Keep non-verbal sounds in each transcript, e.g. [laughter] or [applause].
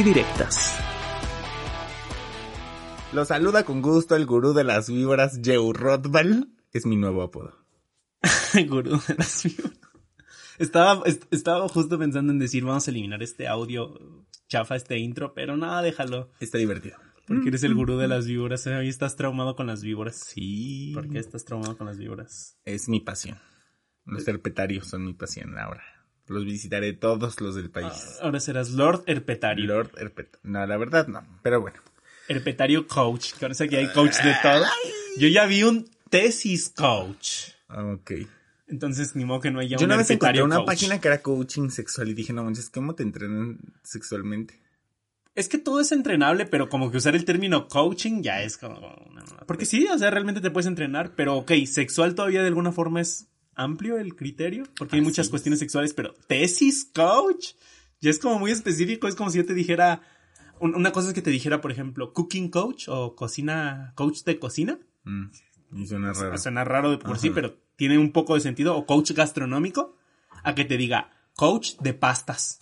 Y directas. Lo saluda con gusto el gurú de las víboras, Joe Rothbard. Es mi nuevo apodo. [laughs] Gurú de las víboras. Estaba, est- estaba justo pensando en decir, vamos a eliminar este audio chafa, este intro, pero nada, déjalo. Está divertido. Porque eres el gurú de las víboras. Ahí estás traumado con las víboras. Sí. ¿Por qué estás traumado con las víboras? Es mi pasión. Los herpetarios son mi pasión ahora. Los visitaré todos los del país. Ahora serás Lord Herpetario. Lord Herpet. No, la verdad no. Pero bueno. Herpetario Coach. Con eso que hay coach de todo. Yo ya vi un tesis coach. Ok. Entonces, ni modo que no haya Yo un una vez encontré herpetario una coach. página que era coaching sexual y dije, no manches, ¿cómo te entrenan sexualmente? Es que todo es entrenable, pero como que usar el término coaching ya es como... Porque sí, o sea, realmente te puedes entrenar, pero ok, sexual todavía de alguna forma es amplio el criterio, porque hay muchas es. cuestiones sexuales, pero tesis coach ya es como muy específico, es como si yo te dijera... un- Una cosa es que te dijera, por ejemplo, cooking coach o cocina, coach de cocina. Mm, y suena raro. Suena raro de por sí, pero tiene un poco de sentido. O coach gastronómico, a que te diga coach de pastas.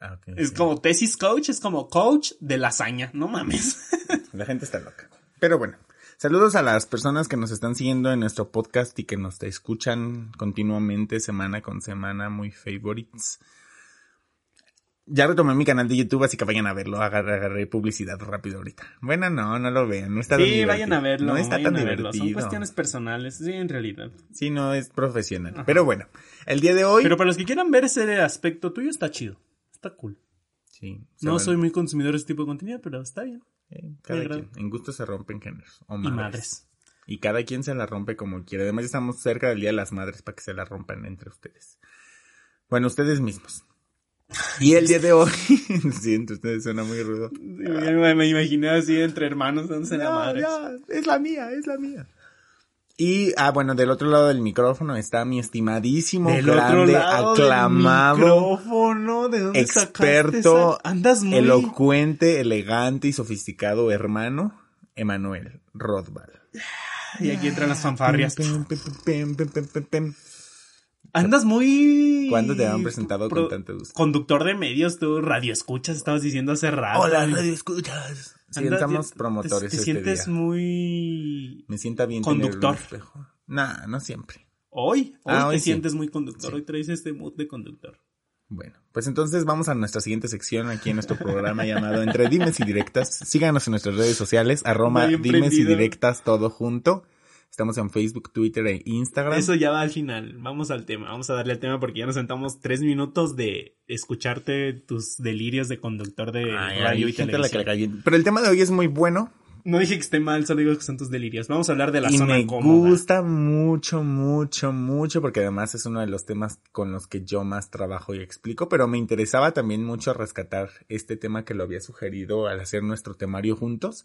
Ah, Es como tesis coach, es como coach de lasaña, no mames. La gente está loca. Pero bueno, saludos a las personas que nos están siguiendo en nuestro podcast y que nos escuchan continuamente, semana con semana, muy favorites. Ya retomé mi canal de YouTube, así que vayan a verlo. Agarré, agarré publicidad rápido ahorita. Bueno, no, no lo vean. No está Sí, divertido. vayan a verlo. No está tan verlo. Son divertido. cuestiones personales, sí, en realidad. Sí, no es profesional. Pero bueno, el día de hoy. Pero para los que quieran ver ese aspecto tuyo, está chido. Está cool. Sí, No soy muy consumidor de este tipo de contenido, pero está bien. Eh, cada quien. En gusto se rompen géneros. O Y madres. madres. Y cada quien se la rompe como quiere. Además, estamos cerca del Día de las Madres para que se la rompan entre ustedes. Bueno, ustedes mismos. Y el día de hoy. [laughs] Siento, ustedes suena muy rudo. Me, me imaginé así entre hermanos dándose la madre. es la mía, es la mía. Y, ah, bueno, del otro lado del micrófono está mi estimadísimo, Del otro grande, del aclamado, micrófono, ¿de dónde experto, esa- Andas muy... elocuente, elegante y sofisticado hermano, Emanuel Rothbard. Y aquí entran las fanfarrias. Andas muy... ¿Cuándo te han presentado Pro- con tanto gusto? Conductor de medios, tú, radio escuchas, estabas diciendo hace rato. Hola, radio escuchas. Te- promotores Te, este sientes día. muy... Me sienta bien conductor. Nah, no siempre. Hoy, hoy Ah, te hoy sí. sientes muy conductor, Sí. hoy traes este mood de conductor. Bueno, pues entonces vamos a nuestra siguiente sección aquí en nuestro programa llamado Entre Dimes y Directas. Síganos en nuestras redes sociales, arroba Dimes y. Directas todo junto. Estamos en Facebook, Twitter e Instagram. Eso ya va al final, vamos al tema, vamos a darle al tema porque ya nos sentamos tres minutos de escucharte tus delirios de conductor de Ay, radio y gente a la que televisión. Pero el tema de hoy es muy bueno No dije que esté mal, solo digo que son tus delirios. Vamos a hablar de la y zona me cómoda. gusta mucho, mucho, mucho porque además es uno de los temas con los que yo más trabajo y explico, pero me interesaba también mucho rescatar este tema que lo había sugerido al hacer nuestro temario juntos.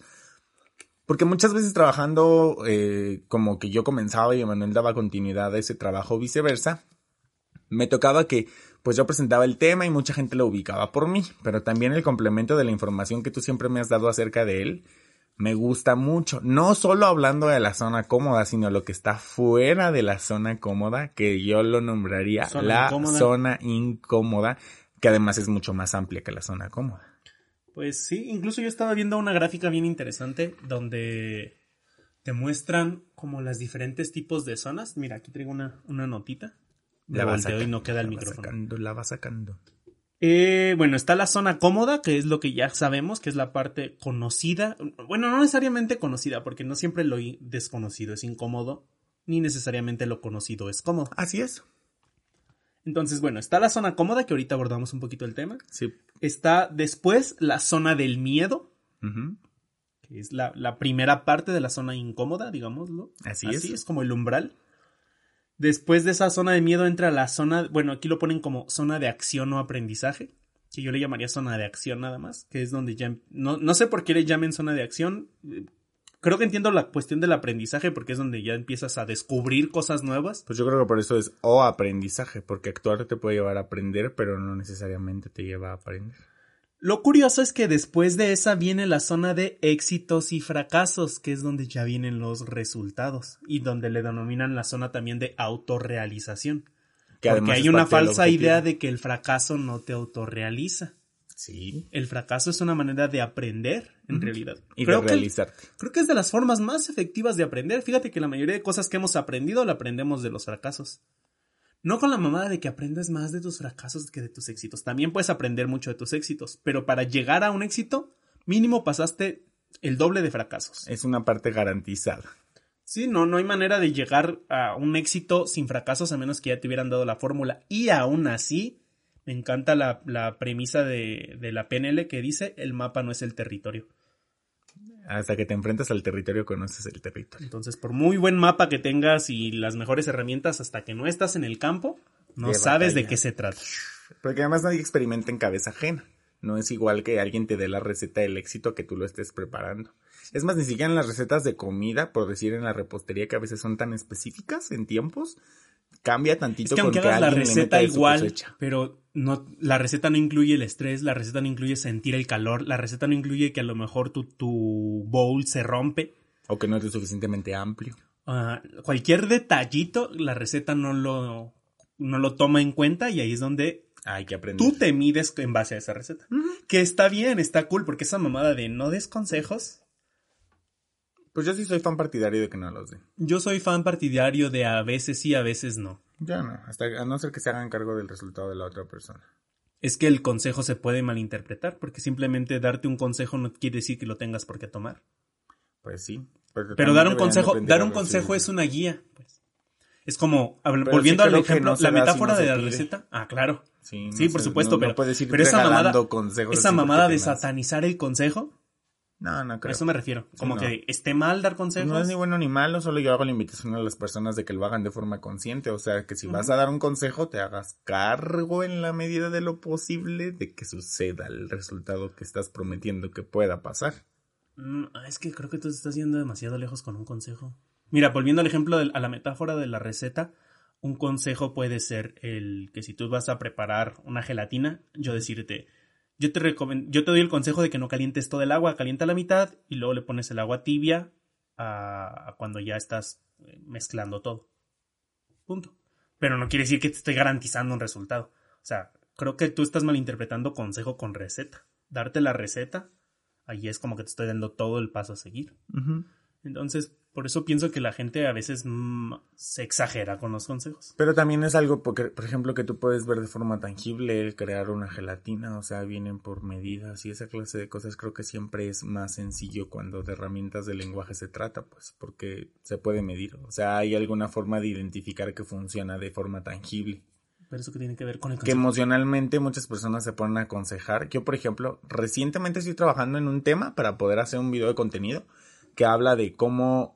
Porque muchas veces trabajando eh, como que yo comenzaba y Emanuel daba continuidad a ese trabajo, viceversa, me tocaba que pues yo presentaba el tema y mucha gente lo ubicaba por mí, pero también el complemento de la información que tú siempre me has dado acerca de él me gusta mucho. No solo hablando de la zona cómoda, sino lo que está fuera de la zona cómoda, que yo lo nombraría Zona la incómoda. zona incómoda, que además es mucho más amplia que la zona cómoda. Pues sí, incluso yo estaba viendo una gráfica bien interesante donde te muestran como las diferentes tipos de zonas. Mira, aquí traigo una, una notita. La volteo y sacando, no queda el la va sacando, la va sacando. Eh, bueno, está la zona cómoda, que es lo que ya sabemos, que es la parte conocida. Bueno, no necesariamente conocida, porque no siempre lo desconocido es incómodo, ni necesariamente lo conocido es cómodo. Así es. Entonces, bueno, está la zona cómoda, que ahorita abordamos un poquito el tema. Sí. Está después la zona del miedo, que es la, la primera parte de la zona incómoda, digámoslo. Así, Así es. es como el umbral. Después de esa zona de miedo entra la zona, bueno, aquí lo ponen como zona de acción o aprendizaje, que yo le llamaría zona de acción nada más, que es donde ya, no, no sé por qué le llamen zona de acción, creo que entiendo la cuestión del aprendizaje porque es donde ya empiezas a descubrir cosas nuevas. Pues yo creo que por eso es o aprendizaje, porque actuar te puede llevar a aprender, pero no necesariamente te lleva a aprender. Lo curioso es que después de esa viene la zona de éxitos y fracasos, que es donde ya vienen los resultados y donde le denominan la zona también de autorrealización. Que porque hay una falsa idea de que el fracaso no te autorrealiza. Sí. El fracaso es una manera de aprender, en realidad. Y creo de que, realizarte. creo que es de las formas más efectivas de aprender. Fíjate que la mayoría de cosas que hemos aprendido la aprendemos de los fracasos. No con la mamada de que aprendes más de tus fracasos que de tus éxitos. También puedes aprender mucho de tus éxitos, pero para llegar a un éxito, mínimo pasaste el doble de fracasos. Es una parte garantizada. Sí, no, no hay manera de llegar a un éxito sin fracasos a menos que ya te hubieran dado la fórmula. Y aún así, me encanta la, la premisa de, de la PNL que dice el mapa no es el territorio. Hasta que te enfrentas al territorio, conoces el territorio. Entonces, por muy buen mapa que tengas y las mejores herramientas, hasta que no estás en el campo, no De sabes de qué se trata. Porque además nadie experimenta en cabeza ajena. No es igual que alguien te dé la receta del éxito que tú lo estés preparando. Es más, ni siquiera en las recetas de comida, por decir en la repostería, que a veces son tan específicas en tiempos, cambia tantito Es que aunque con hagas la receta su igual, pero no, la receta no incluye el estrés, la receta no incluye sentir el calor, la receta no incluye que a lo mejor tu, tu bowl se rompe. O que no es lo suficientemente amplio. Ah, cualquier detallito, la receta no lo, no lo toma en cuenta y ahí es donde Hay que aprender. tú te mides en base a esa receta. Que está bien, está cool, porque esa mamada de no des consejos. Pues yo sí soy fan partidario de que no los den. Yo soy fan partidario de a veces sí, a veces no. Ya no, hasta a no ser que se hagan cargo del resultado de la otra persona. Es que el consejo se puede malinterpretar, porque simplemente darte un consejo no quiere decir que lo tengas por qué tomar. Pues sí. Pero dar un consejo, dar un consejo es una guía. Pues. Es como, Pero volviendo sí al ejemplo, no la si metáfora no de la pide. receta. Ah, claro. Sí, Sí, no por sé, supuesto, pero, pero esa mamada, esa mamada de satanizar el consejo, No, no a creo. eso me refiero. Como no. que esté mal dar consejos. No es ni bueno ni malo, solo yo hago la invitación a las personas de que lo hagan de forma consciente. O sea, que si vas a dar un consejo, te hagas cargo en la medida de lo posible de que suceda el resultado que estás prometiendo que pueda pasar. Mm, ah, es que creo que tú estás yendo demasiado lejos con un consejo. Mira, volviendo al ejemplo, de, a la metáfora de la receta, un consejo puede ser el que si tú vas a preparar una gelatina, yo decirte, yo te recomen- yo te doy el consejo de que no calientes todo el agua, calienta la mitad y luego le pones el agua tibia a, cuando ya estás eh, mezclando todo. Punto. Pero no quiere decir que te estoy garantizando un resultado. O sea, creo que tú estás malinterpretando consejo con receta. Darte la receta, ahí es como que te estoy dando todo el paso a seguir. Entonces, por eso pienso que la gente a veces mm, se exagera con los consejos. Pero también es algo, porque, por ejemplo, que tú puedes ver de forma tangible el crear una gelatina, o sea, vienen por medidas y esa clase de cosas creo que siempre es más sencillo cuando de herramientas de lenguaje se trata, pues porque se puede medir, o sea, hay alguna forma de identificar que funciona de forma tangible. Pero eso que tiene que ver con el Que consejo. emocionalmente muchas personas se ponen a aconsejar. Yo, por ejemplo, recientemente estoy trabajando en un tema para poder hacer un video de contenido que habla de cómo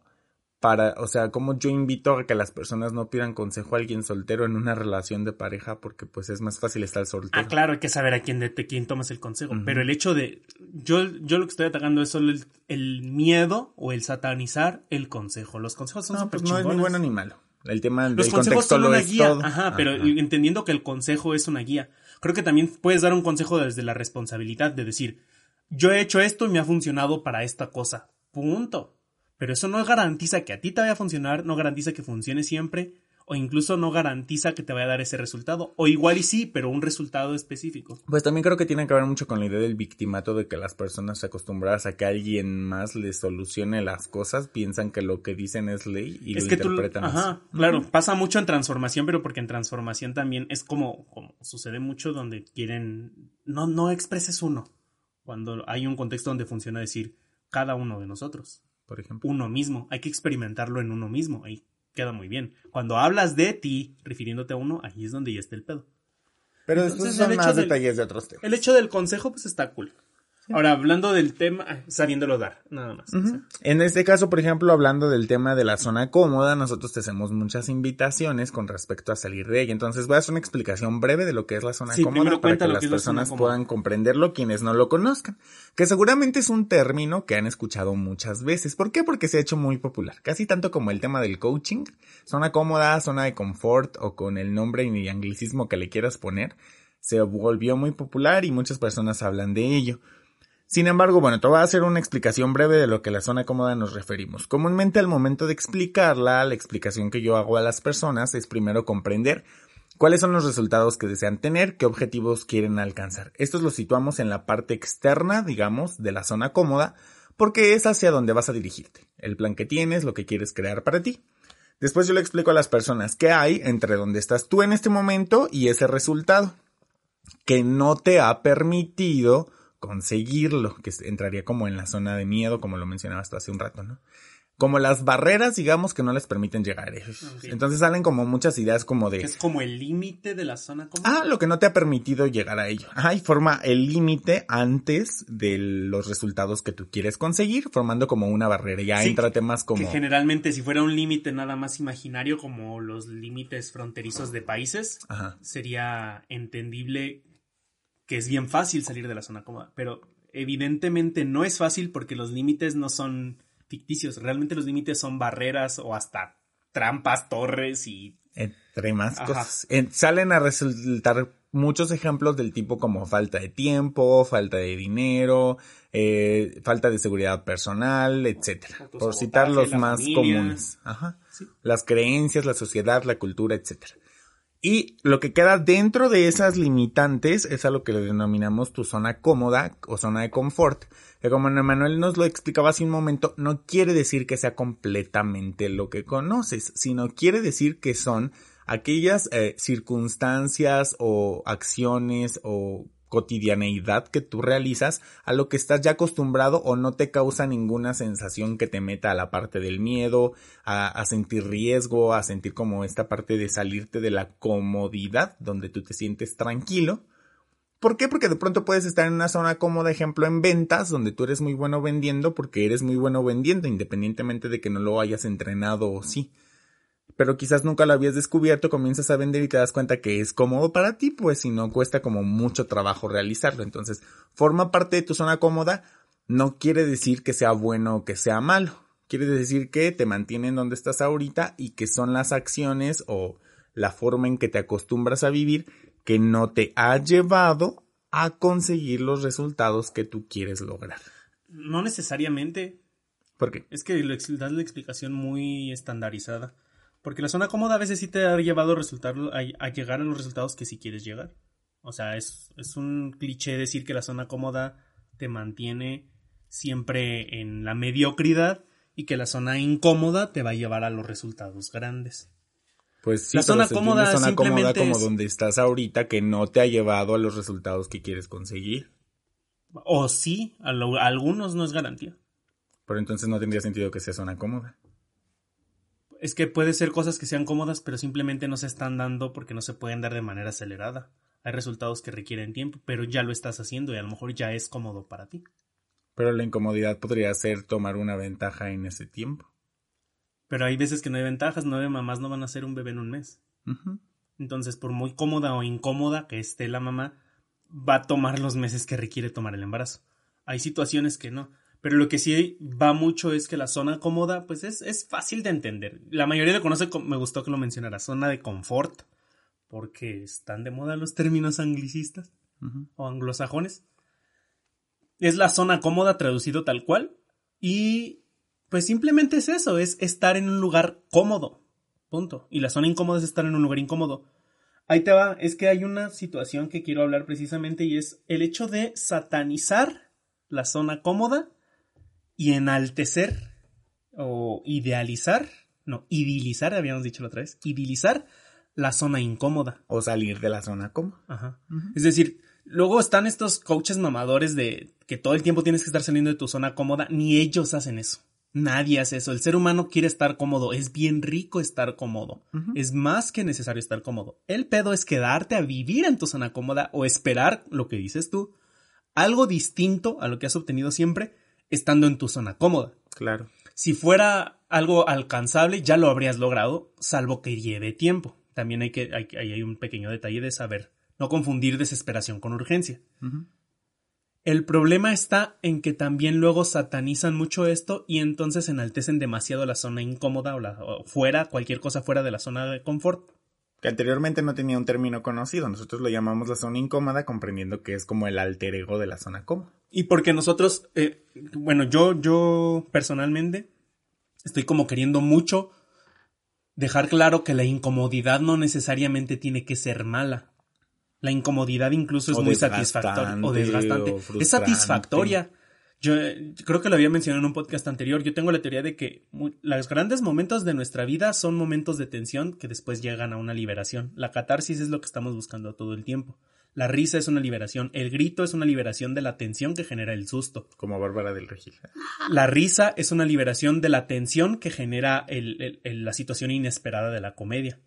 para, o sea, cómo yo invito a que las personas no pidan consejo a alguien soltero en una relación de pareja porque pues es más fácil estar soltero. Ah, claro, hay que saber a quién, de, de quién tomas el consejo. Pero el hecho de. Yo, yo lo que estoy atacando es solo el, el miedo o el satanizar el consejo. Los consejos son No, pues no es ni bueno ni malo. El tema del Los consejos contexto son una guía. todo. Ajá, pero Ajá. entendiendo que el consejo es una guía. Creo que también puedes dar un consejo desde la responsabilidad de decir, yo he hecho esto y me ha funcionado para esta cosa. Punto. Pero eso no garantiza que a ti te vaya a funcionar, no garantiza que funcione siempre, o incluso no garantiza que te vaya a dar ese resultado. O igual y sí, pero un resultado específico. Pues también creo que tiene que ver mucho con la idea del victimato de que las personas acostumbradas a que alguien más les solucione las cosas piensan que lo que dicen es ley y es lo que tú, interpretan así. ajá, claro, pasa mucho en transformación, pero porque en transformación también es como, como sucede mucho donde quieren, no, no expreses uno, cuando hay un contexto donde funciona decir cada uno de nosotros, Por ejemplo. uno mismo, hay que experimentarlo en uno mismo, ahí queda muy bien. Cuando hablas de ti, refiriéndote a uno, ahí es donde ya está el pedo. Pero Entonces, después son más del- detalles de otros temas. El hecho del consejo, pues está cool. Ahora, hablando del tema, sabiéndolo dar, nada más. o sea. En este caso, por ejemplo, hablando del tema de la zona cómoda, nosotros te hacemos muchas invitaciones con respecto a salir de ella. Entonces voy a hacer una explicación breve de lo que es la zona Sí, cómoda para que las que la personas puedan comprenderlo quienes no lo conozcan. Que seguramente es un término que han escuchado muchas veces. ¿Por qué? Porque se ha hecho muy popular. Casi tanto como el tema del coaching. Zona cómoda, zona de confort o con el nombre y anglicismo que le quieras poner. Se volvió muy popular y muchas personas hablan de ello. Sin embargo, bueno, te voy a hacer una explicación breve de lo que la zona cómoda nos referimos. Comúnmente al momento de explicarla, la explicación que yo hago a las personas es primero comprender cuáles son los resultados que desean tener, qué objetivos quieren alcanzar. Estos los situamos en la parte externa, digamos, de la zona cómoda, porque es hacia donde vas a dirigirte, el plan que tienes, lo que quieres crear para ti. Después yo le explico a las personas qué hay entre donde estás tú en este momento y ese resultado, que no te ha permitido conseguirlo, que entraría como en la zona de miedo, como lo mencionabas tú hace un rato, ¿no? Como las barreras, digamos, que no les permiten llegar a ellos. Ok. Entonces salen como muchas ideas como Que de, es como el límite de la zona cómoda. ah, lo que no te ha permitido llegar a ello. Ajá, y forma el límite antes de los resultados que tú quieres conseguir, formando como una barrera. Ya Sí, entra temas Que como, generalmente si fuera un límite nada más imaginario como los límites fronterizos de países, ajá, sería entendible que es bien fácil salir de la zona cómoda, pero evidentemente no es fácil porque los límites no son ficticios, realmente los límites son barreras o hasta trampas, torres y entre más Ajá. cosas. En- salen a resultar muchos ejemplos del tipo como falta de tiempo, falta de dinero, eh, falta de seguridad personal, etcétera. Por citar los más familia. comunes. Ajá. Sí. Las creencias, la sociedad, la cultura, etcétera. Y lo que queda dentro de esas limitantes es a lo que le denominamos tu zona cómoda o zona de confort. Que como Emanuel nos lo explicaba hace un momento, no quiere decir que sea completamente lo que conoces, sino quiere decir que son aquellas eh, circunstancias o acciones o cotidianeidad que tú realizas a lo que estás ya acostumbrado o no te causa ninguna sensación que te meta a la parte del miedo, a, a sentir riesgo, a sentir como esta parte de salirte de la comodidad donde tú te sientes tranquilo. ¿Por qué? Porque de pronto puedes estar en una zona cómoda, ejemplo, en ventas, donde tú eres muy bueno vendiendo porque eres muy bueno vendiendo, independientemente de que no lo hayas entrenado o sí pero quizás nunca lo habías descubierto, comienzas a vender y te das cuenta que es cómodo para ti, pues si no cuesta como mucho trabajo realizarlo. Entonces, forma parte de tu zona cómoda, no quiere decir que sea bueno o que sea malo. Quiere decir que te mantienen donde estás ahorita y que son las acciones o la forma en que te acostumbras a vivir que no te ha llevado a conseguir los resultados que tú quieres lograr. no necesariamente ¿Por qué? Es que das la explicación muy estandarizada. Porque la zona cómoda a veces sí te ha llevado a, resultar, a, a llegar a los resultados que sí quieres llegar. O sea, es, es un cliché decir que la zona cómoda te mantiene siempre en la mediocridad y que la zona incómoda te va a llevar a los resultados grandes. Pues sí, La pero zona se cómoda zona cómoda como es- donde estás ahorita que no te ha llevado a los resultados que quieres conseguir. O sí, a, lo- a algunos no es garantía. Pero entonces no tendría sentido que sea zona cómoda. Es que puede ser cosas que sean cómodas, pero simplemente no se están dando porque no se pueden dar de manera acelerada. Hay resultados que requieren tiempo, pero ya lo estás haciendo y a lo mejor ya es cómodo para ti. Pero la incomodidad podría ser tomar una ventaja en ese tiempo. Pero hay veces que no hay ventajas, nueve mamás no van a hacer un bebé en un mes. Entonces, por muy cómoda o incómoda que esté la mamá, va a tomar los meses que requiere tomar el embarazo. Hay situaciones que no. Pero lo que sí va mucho es que la zona cómoda, pues es, es fácil de entender. La mayoría lo conoce, me gustó que lo mencionara, zona de confort, porque están de moda los términos anglicistas o anglosajones. Es la zona cómoda traducido tal cual. Y pues simplemente es eso, es estar en un lugar cómodo. Punto. Y la zona incómoda es estar en un lugar incómodo. Ahí te va, es que hay una situación que quiero hablar precisamente y es el hecho de satanizar la zona cómoda y enaltecer o idealizar, no, idilizar, habíamos dicho la otra vez, idilizar la zona incómoda. O salir de la zona cómoda. Ajá. Es decir, luego están estos coaches mamadores de que todo el tiempo tienes que estar saliendo de tu zona cómoda, ni ellos hacen eso. Nadie hace eso. El ser humano quiere estar cómodo. Es bien rico estar cómodo. Es más que necesario estar cómodo. El pedo es quedarte a vivir en tu zona cómoda o esperar lo que dices tú algo distinto a lo que has obtenido siempre estando en tu zona cómoda. Claro. Si fuera algo alcanzable, ya lo habrías logrado, salvo que lleve tiempo. También hay que, hay, hay un pequeño detalle de saber, no confundir desesperación con urgencia. El problema está en que también luego satanizan mucho esto y entonces enaltecen demasiado la zona incómoda o, la, o fuera, cualquier cosa fuera de la zona de confort que anteriormente no tenía un término conocido. Nosotros lo llamamos la zona incómoda, comprendiendo que es como el alter ego de la zona cómoda. Y porque nosotros, eh, bueno, yo, yo personalmente estoy como queriendo mucho dejar claro que la incomodidad no necesariamente tiene que ser mala. La incomodidad incluso es muy satisfactoria o desgastante. es satisfactoria. Yo creo que lo había mencionado en un podcast anterior. Yo tengo la teoría de que los grandes momentos de nuestra vida son momentos de tensión que después llegan a una liberación. La catarsis es lo que estamos buscando todo el tiempo. La risa es una liberación. El grito es una liberación de la tensión que genera el susto. Como Bárbara del Regil. La risa es una liberación de la tensión que genera la situación inesperada de la comedia.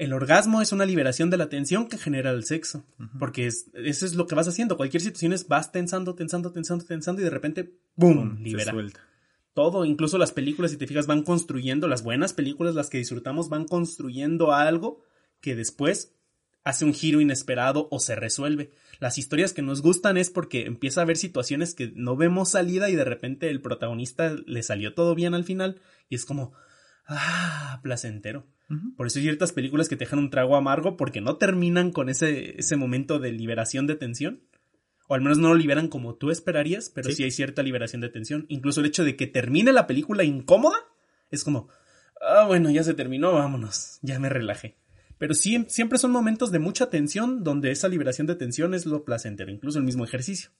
El orgasmo es una liberación de la tensión que genera el sexo, porque es, eso es lo que vas haciendo. Cualquier situación es vas tensando, tensando, tensando, tensando y de repente, ¡boom!, libera. Todo, incluso las películas, si te fijas, van construyendo, las buenas películas, las que disfrutamos, van construyendo algo que después hace un giro inesperado o se resuelve. Las historias que nos gustan es porque empieza a haber situaciones que no vemos salida y de repente el protagonista le salió todo bien al final y es como, ah, placentero. Por eso hay ciertas películas que te dejan un trago amargo porque no terminan con ese, ese momento de liberación de tensión. O al menos no lo liberan como tú esperarías, pero sí, hay cierta liberación de tensión. Incluso el hecho de que termine la película incómoda es como, ah, bueno, ya se terminó, vámonos, ya me relajé. Pero sí, siempre son momentos de mucha tensión donde esa liberación de tensión es lo placentero, incluso el mismo ejercicio.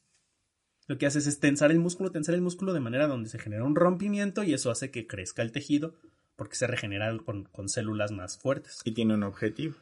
Lo que haces es tensar el músculo, tensar el músculo de manera donde se genera un rompimiento y eso hace que crezca el tejido porque se regenera con, células más fuertes. Y tiene un objetivo.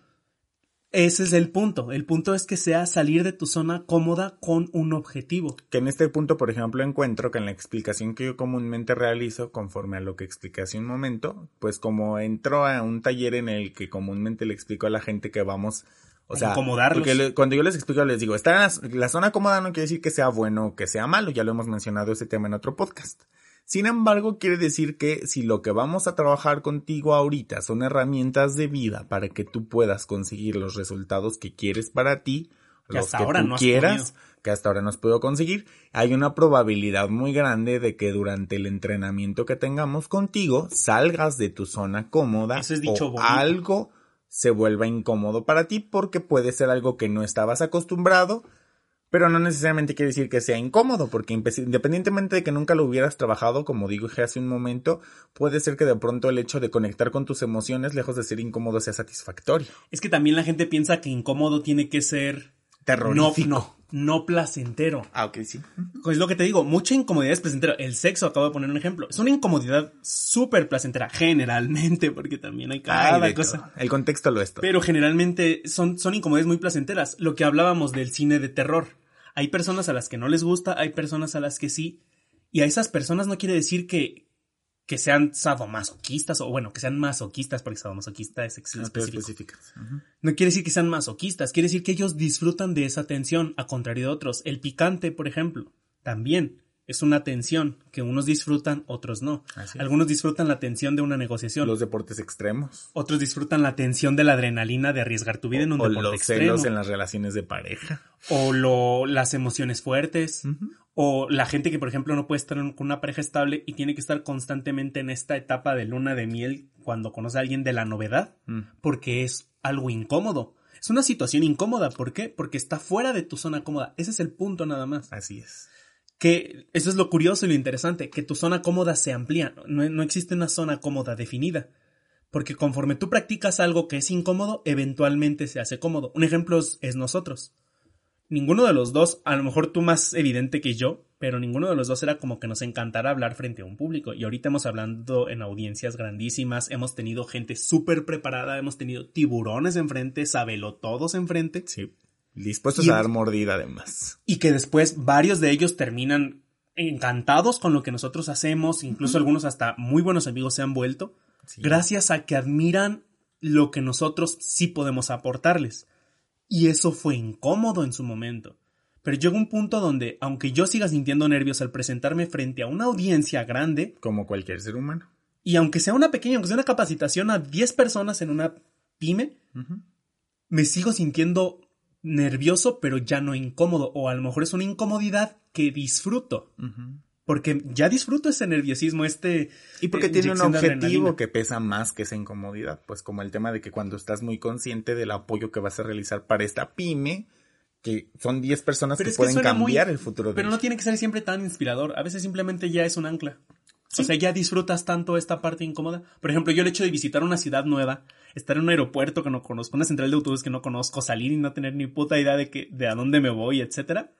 Ese es el punto. El punto es que sea salir de tu zona cómoda con un objetivo. Que en este punto, por ejemplo, encuentro que en la explicación que yo comúnmente realizo, conforme a lo que expliqué hace un momento, pues como entro a un taller en el que comúnmente le explico a la gente que vamos o sea, porque cuando yo les explico, les digo, en la, zona cómoda no quiere decir que sea bueno o que sea malo, ya lo hemos mencionado ese tema en otro podcast. Sin embargo, quiere decir que si lo que vamos a trabajar contigo ahorita son herramientas de vida para que tú puedas conseguir los resultados que quieres para ti, que los que tú quieras, que hasta ahora no has podido conseguir, hay una probabilidad muy grande de que durante el entrenamiento que tengamos contigo salgas de tu zona cómoda o algo se vuelva incómodo para ti porque puede ser algo que no estabas acostumbrado pero no necesariamente quiere decir que sea incómodo, porque independientemente de que nunca lo hubieras trabajado, como digo hace un momento, puede ser que de pronto el hecho de conectar con tus emociones, lejos de ser incómodo, sea satisfactorio. Es que también la gente piensa que incómodo tiene que ser terrorífico. No, no, placentero. Ah, ok, sí. Pues lo que te digo, mucha incomodidad es placentera. El sexo, acabo de poner un ejemplo, es una incomodidad súper placentera, generalmente, [laughs] porque también hay cada cosa. El contexto lo es Pero generalmente son, son incomodidades muy placenteras. Lo que hablábamos del cine de terror hay personas a las que no les gusta, hay personas a las que sí. Y a esas personas no quiere decir que, que sean sadomasoquistas o bueno, que sean masoquistas, porque sadomasoquista es específico. No quiere decir que sean masoquistas, quiere decir que ellos disfrutan de esa tensión, a contrario de otros. El picante, por ejemplo, también es una tensión que unos disfrutan, otros no. Algunos disfrutan la tensión de una negociación. Los deportes extremos. Otros disfrutan la tensión de la adrenalina de arriesgar tu vida en un deporte los celos en las relaciones de pareja. O lo, las emociones fuertes. O la gente que, por ejemplo, no puede estar con una pareja estable y tiene que estar constantemente en esta etapa de luna de miel cuando conoce a alguien de la novedad. Mm. Porque es algo incómodo. Es una situación incómoda. ¿Por qué? Porque está fuera de tu zona cómoda. Ese es el punto nada más. Así es que eso es lo curioso y lo interesante, que tu zona cómoda se amplía, no, no, existe una zona cómoda definida, porque conforme tú practicas algo que es incómodo, eventualmente se hace cómodo. Un ejemplo es, nosotros. Ninguno de los dos, a lo mejor tú más evidente que yo, pero ninguno de los dos era como que nos encantara hablar frente a un público. Y ahorita hemos hablado en audiencias grandísimas, hemos tenido gente súper preparada, hemos tenido tiburones enfrente, sabelotodos enfrente. Sí Dispuestos a dar mordida además. Y que después varios de ellos terminan encantados con lo que nosotros hacemos, incluso algunos hasta muy buenos amigos se han vuelto, gracias a que admiran lo que nosotros sí podemos aportarles. Y eso fue incómodo en su momento. Pero llega un punto donde, aunque yo siga sintiendo nervios al presentarme frente a una audiencia grande, Como cualquier ser humano. y aunque sea una pequeña, aunque sea una capacitación a 10 personas en una pyme, me sigo sintiendo nervioso, pero ya no incómodo. O a lo mejor es una incomodidad que disfruto. Porque ya disfruto ese nerviosismo, este... Y porque eh, tiene un objetivo que pesa más que esa incomodidad, pues como el tema de que cuando estás muy consciente del apoyo que vas a realizar para esta pyme, que son 10 personas Pero que pueden muy- cambiar el futuro de Pero no tiene que ser siempre tan inspirador. A veces simplemente ya es un ancla. O sea, ya disfrutas tanto esta parte incómoda. Por ejemplo, yo el hecho de visitar una ciudad nueva, estar en un aeropuerto que no conozco, una central de autobús que no conozco, salir y no tener ni puta idea de que, de a dónde me voy, etcétera.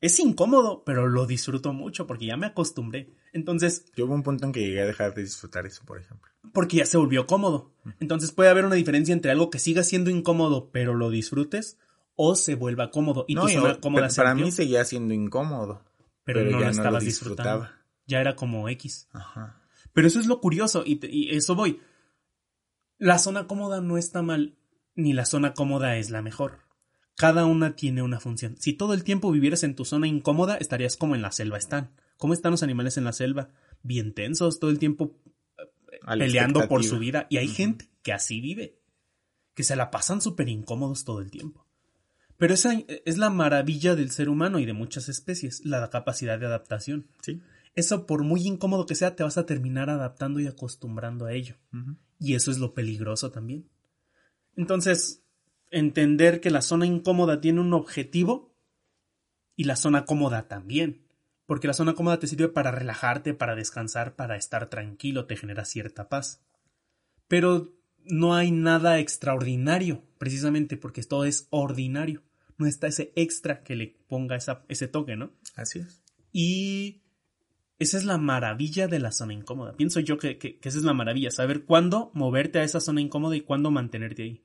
Es incómodo, pero lo disfruto mucho porque ya me acostumbré. Entonces, Yo hubo un punto en que llegué a dejar de disfrutar eso, por ejemplo. porque ya se volvió cómodo. Entonces puede haber una diferencia entre algo que siga siendo incómodo, pero lo disfrutes, o se vuelva cómodo. Y No, tu y zona o- cómoda para mí seguía siendo incómodo. pero, pero no ya lo no lo estabas disfrutaba. disfrutando. Ya era como X. Ajá. Pero eso es lo curioso, y, te- y eso voy. La zona cómoda no está mal, ni la zona cómoda es la mejor. Cada una tiene una función. Si todo el tiempo vivieras en tu zona incómoda, estarías como en la selva están. ¿Cómo están los animales en la selva? Bien tensos, todo el tiempo peleando por su vida. Y hay gente que así vive, que se la pasan súper incómodos todo el tiempo. Pero esa es la maravilla del ser humano y de muchas especies, la capacidad de adaptación. Sí. Eso, por muy incómodo que sea, te vas a terminar adaptando y acostumbrando a ello. Y eso es lo peligroso también. Entonces, entender que la zona incómoda tiene un objetivo y la zona cómoda también. Porque la zona cómoda te sirve para relajarte, para descansar, para estar tranquilo, te genera cierta paz. Pero no hay nada extraordinario, precisamente porque todo es ordinario. No está ese extra que le ponga esa- ese toque, ¿no? Así es. Y esa es la maravilla de la zona incómoda. Pienso yo que, que- que esa es la maravilla, saber cuándo moverte a esa zona incómoda y cuándo mantenerte ahí.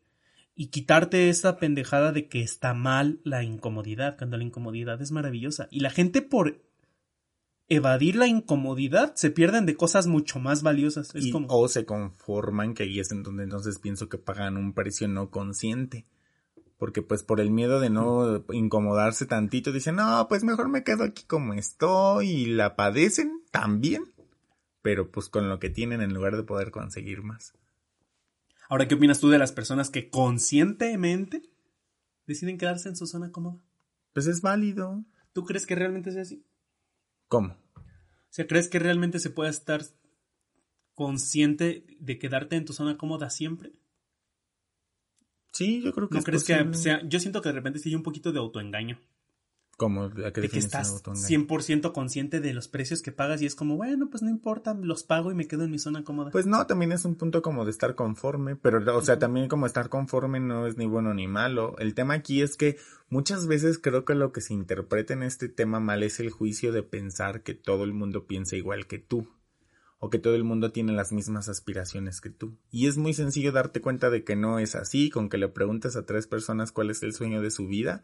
Y quitarte esa pendejada de que está mal la incomodidad, cuando la incomodidad es maravillosa. Y la gente por evadir la incomodidad se pierden de cosas mucho más valiosas. Es Y- como... O se conforman, que ahí es en donde entonces pienso que pagan un precio no consciente. Porque pues por el miedo de no incomodarse tantito, dicen, no, pues mejor me quedo aquí como estoy y la padecen también. Pero pues con lo que tienen en lugar de poder conseguir más. Ahora, ¿qué opinas tú de las personas que conscientemente deciden quedarse en su zona cómoda? Pues es válido. ¿Tú crees que realmente sea así? ¿Cómo? O sea, ¿crees que realmente se puede estar consciente de quedarte en tu zona cómoda siempre? Sí, yo creo que ¿No es crees que sea, yo siento que de repente sí hay un poquito de autoengaño? ¿Cómo? ¿A qué De que estás de autoengaño? 100% consciente de los precios que pagas y es como, bueno, pues no importa, los pago y me quedo en mi zona cómoda. Pues no, también es un punto como de estar conforme, pero o sea, también como estar conforme no es ni bueno ni malo. El tema aquí es que muchas veces creo que lo que se interpreta en este tema mal es el juicio de pensar que todo el mundo piensa igual que tú o que todo el mundo tiene las mismas aspiraciones que tú. Y es muy sencillo darte cuenta de que no es así, con que le preguntes a tres personas cuál es el sueño de su vida,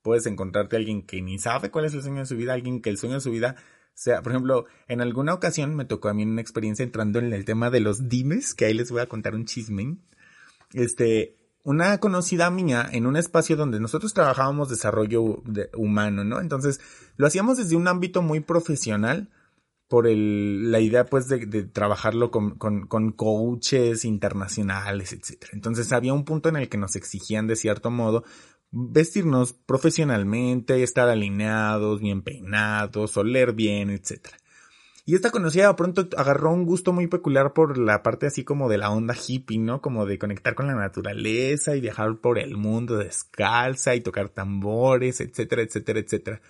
puedes encontrarte a alguien que ni sabe cuál es el sueño de su vida, alguien que el sueño de su vida sea, por ejemplo, en alguna ocasión me tocó a mí una experiencia entrando en el tema de los dimes, que ahí les voy a contar un chisme. Este, una conocida mía en un espacio donde nosotros trabajábamos desarrollo de- humano, ¿no? Entonces, lo hacíamos desde un ámbito muy profesional por el, la idea pues de, de trabajarlo con, con, con coaches internacionales, etcétera. Entonces había un punto en el que nos exigían de cierto modo vestirnos profesionalmente, estar alineados, bien peinados, oler bien, etcétera. Y esta conocida de pronto agarró un gusto muy peculiar por la parte así como de la onda hippie, ¿no? Como de conectar con la naturaleza y viajar por el mundo descalza y tocar tambores, etcétera, etcétera, etcétera.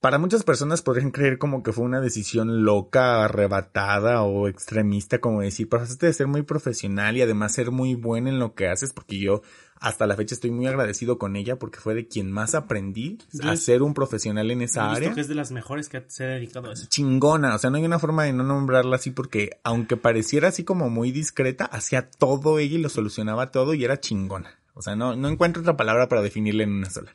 Para muchas personas podrían creer como que fue una decisión loca, arrebatada o extremista, como decir, pasaste de ser muy profesional y además ser muy buena en lo que haces, porque yo hasta la fecha estoy muy agradecido con ella porque fue de quien más aprendí Yo a ser un profesional en esa He visto área que es de las mejores que se ha dedicado a eso. chingona, o sea, no hay una forma de no nombrarla así porque aunque pareciera así como muy discreta, hacía todo ella y lo solucionaba todo y era chingona. O sea, no, no encuentro otra palabra para definirla en una sola.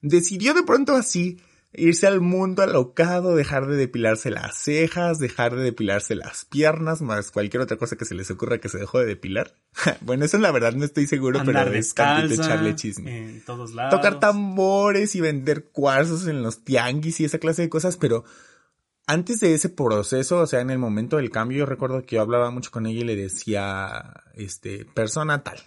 Decidió de pronto así irse al mundo alocado, dejar de depilarse las cejas, dejar de depilarse las piernas, más cualquier otra cosa que se les ocurra que se dejó de depilar. [laughs] bueno, eso la verdad no estoy seguro, Andar pero es tantito echarle chisme. En todos lados. Tocar tambores y vender cuarzos en los tianguis y esa clase de cosas, pero antes de ese proceso, o sea, en el momento del cambio, yo recuerdo que yo hablaba mucho con ella y le decía, este, persona tal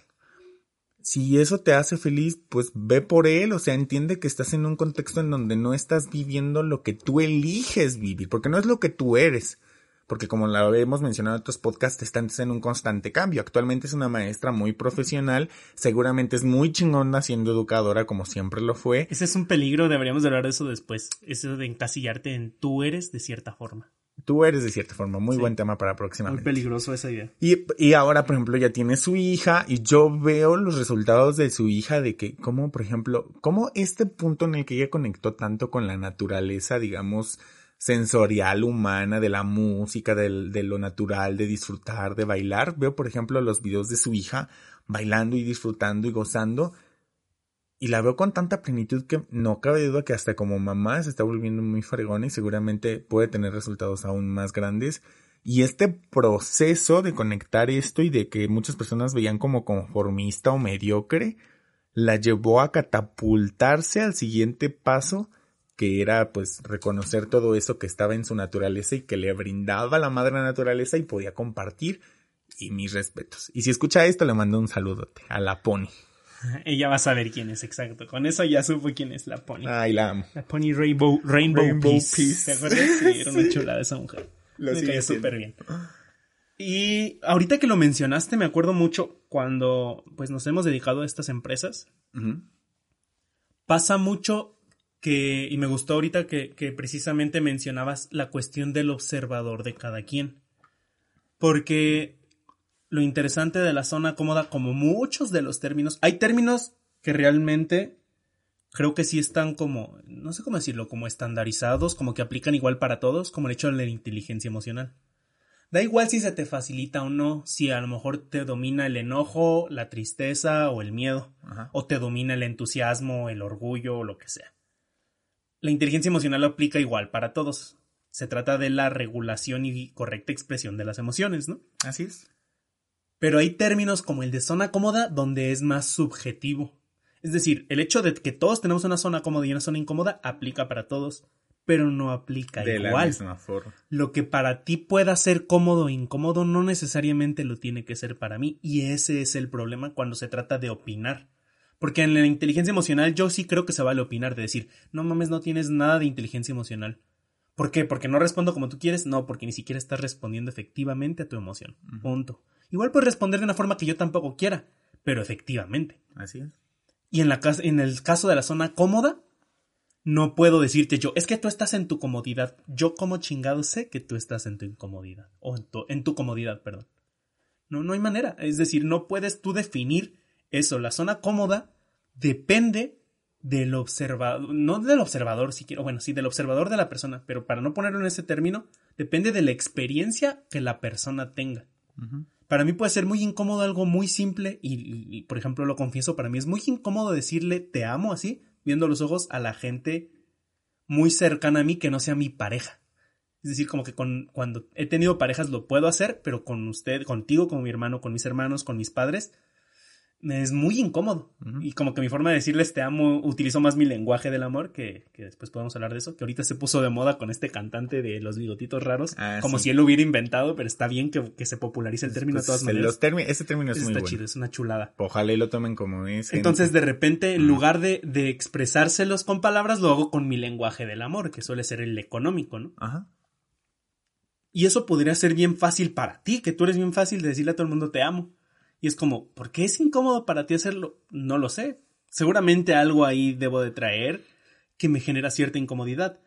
si eso te hace feliz, pues ve por él, o sea, entiende que estás en un contexto en donde no estás viviendo lo que tú eliges vivir, porque no es lo que tú eres, porque como lo hemos mencionado en otros podcasts, estás en un constante cambio. Actualmente es una maestra muy profesional, seguramente es muy chingona siendo educadora como siempre lo fue. Ese es un peligro, deberíamos de hablar de eso después, eso de encasillarte en tú eres de cierta forma. Tú eres de cierta forma, muy buen tema para próximamente. Muy peligroso esa idea. Y, y ahora, por ejemplo, ya tiene su hija y yo veo los resultados de su hija de que, como, por ejemplo, como este punto en el que ella conectó tanto con la naturaleza, digamos, sensorial humana, de la música, del, de lo natural, de disfrutar, de bailar. Veo, por ejemplo, los videos de su hija bailando y disfrutando y gozando y la veo con tanta plenitud que no cabe duda que hasta como mamá se está volviendo muy fregona y seguramente puede tener resultados aún más grandes. Y este proceso de conectar esto y de que muchas personas veían como conformista o mediocre, la llevó a catapultarse al siguiente paso, que era pues reconocer todo eso que estaba en su naturaleza y que le brindaba la madre naturaleza y podía compartir. Y mis respetos. Y si escucha esto, le mando un saludote a la Pony. [laughs] Ella va a saber quién es, exacto. Con eso ya supo quién es la Pony. Ay, la amo. La Pony Rainbow, Rainbow, Rainbow Peace. Peace. ¿Te acuerdas? Sí, era una [laughs] chulada esa mujer. Lo Me caía súper bien. Y ahorita que lo mencionaste, me acuerdo mucho cuando pues nos hemos dedicado a estas empresas. Pasa mucho que, y me gustó ahorita que, que precisamente mencionabas la cuestión del observador de cada quien. Porque lo interesante de la zona cómoda, como muchos de los términos, hay términos que realmente creo que sí están como, no sé cómo decirlo, como estandarizados, como que aplican igual para todos, como el hecho de la inteligencia emocional. Da igual si se te facilita o no, si a lo mejor te domina el enojo, la tristeza o el miedo, Ajá. o te domina el entusiasmo, el orgullo o lo que sea. La inteligencia emocional lo aplica igual para todos. Se trata de la regulación y correcta expresión de las emociones, ¿no? Así es. Pero hay términos como el de zona cómoda donde es más subjetivo. Es decir, el hecho de que todos tenemos una zona cómoda y una zona incómoda aplica para todos, pero no aplica De la igual. misma forma. Lo que para ti pueda ser cómodo o incómodo no necesariamente lo tiene que ser para mí y ese es el problema cuando se trata de opinar. Porque en la inteligencia emocional yo sí creo que se vale opinar, de decir, no mames, no tienes nada de inteligencia emocional. ¿Por qué? ¿Porque no respondo como tú quieres? No, porque ni siquiera estás respondiendo efectivamente a tu emoción. Punto. Igual puedes responder de una forma que yo tampoco quiera, pero efectivamente. Así es. Y en, la, en el caso de la zona cómoda, no puedo decirte yo, es que tú estás en tu comodidad. Yo como chingado sé que tú estás en tu incomodidad. O en tu, en tu comodidad, perdón. No, no hay manera. Es decir, no puedes tú definir eso. La zona cómoda depende del observador, no del observador siquiera, bueno, sí, del observador de la persona, pero para no ponerlo en ese término, depende de la experiencia que la persona tenga. Para mí puede ser muy incómodo algo muy simple y, y- y, por ejemplo, lo confieso, para mí es muy incómodo decirle te amo así, viendo los ojos a la gente muy cercana a mí que no sea mi pareja. Es decir, como que con, cuando he tenido parejas lo puedo hacer, pero con usted, contigo, con mi hermano, con mis hermanos, con mis padres, es muy incómodo. Y como que mi forma de decirles te amo, utilizo más mi lenguaje del amor, que, que después podemos hablar de eso, que ahorita se puso de moda con este cantante de los bigotitos raros, Ah, como sí. si él lo hubiera inventado, pero está bien que, que se popularice el término Pues, de todas se- maneras. los ese término es Eso muy está bueno. chido, es una chulada. Ojalá y lo tomen como es. Entonces, de repente, en lugar de, de expresárselos con palabras, lo hago con mi lenguaje del amor, que suele ser el económico, ¿no? Ajá. Y eso podría ser bien fácil para ti, que tú eres bien fácil de decirle a todo el mundo te amo. Y es como, ¿por qué es incómodo para ti hacerlo? No lo sé. Seguramente algo ahí debo de traer que me genera cierta incomodidad.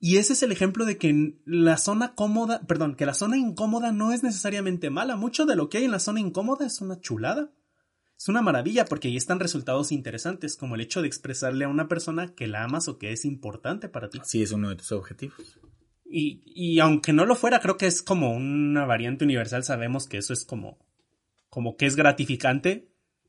Y ese es el ejemplo de que la zona cómoda, perdón, que la zona incómoda no es necesariamente mala. Mucho de lo que hay en la zona incómoda es una chulada. Es una maravilla porque ahí están resultados interesantes, como el hecho de expresarle a una persona que la amas o que es importante para ti. Sí, es uno de tus objetivos. Y, y aunque no lo fuera, creo que es como una variante universal. Sabemos que eso es como, como que es gratificante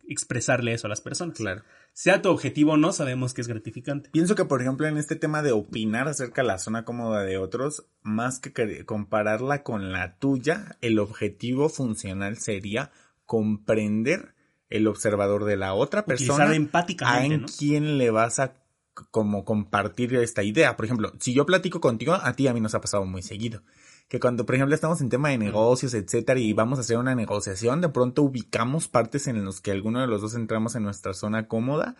expresarle eso a las personas. Claro. sea tu objetivo o no, sabemos que es gratificante. Pienso que, por ejemplo, en este tema de opinar acerca de la zona cómoda de otros, más que compararla con la tuya, el objetivo funcional sería comprender el observador de la otra persona empáticamente, a en quién le vas a como compartir esta idea. Por ejemplo, si yo platico contigo, a ti a mí nos ha pasado muy seguido que cuando, por ejemplo, estamos en tema de negocios, etcétera, y vamos a hacer una negociación, de pronto ubicamos partes en las que alguno de los dos entramos en nuestra zona cómoda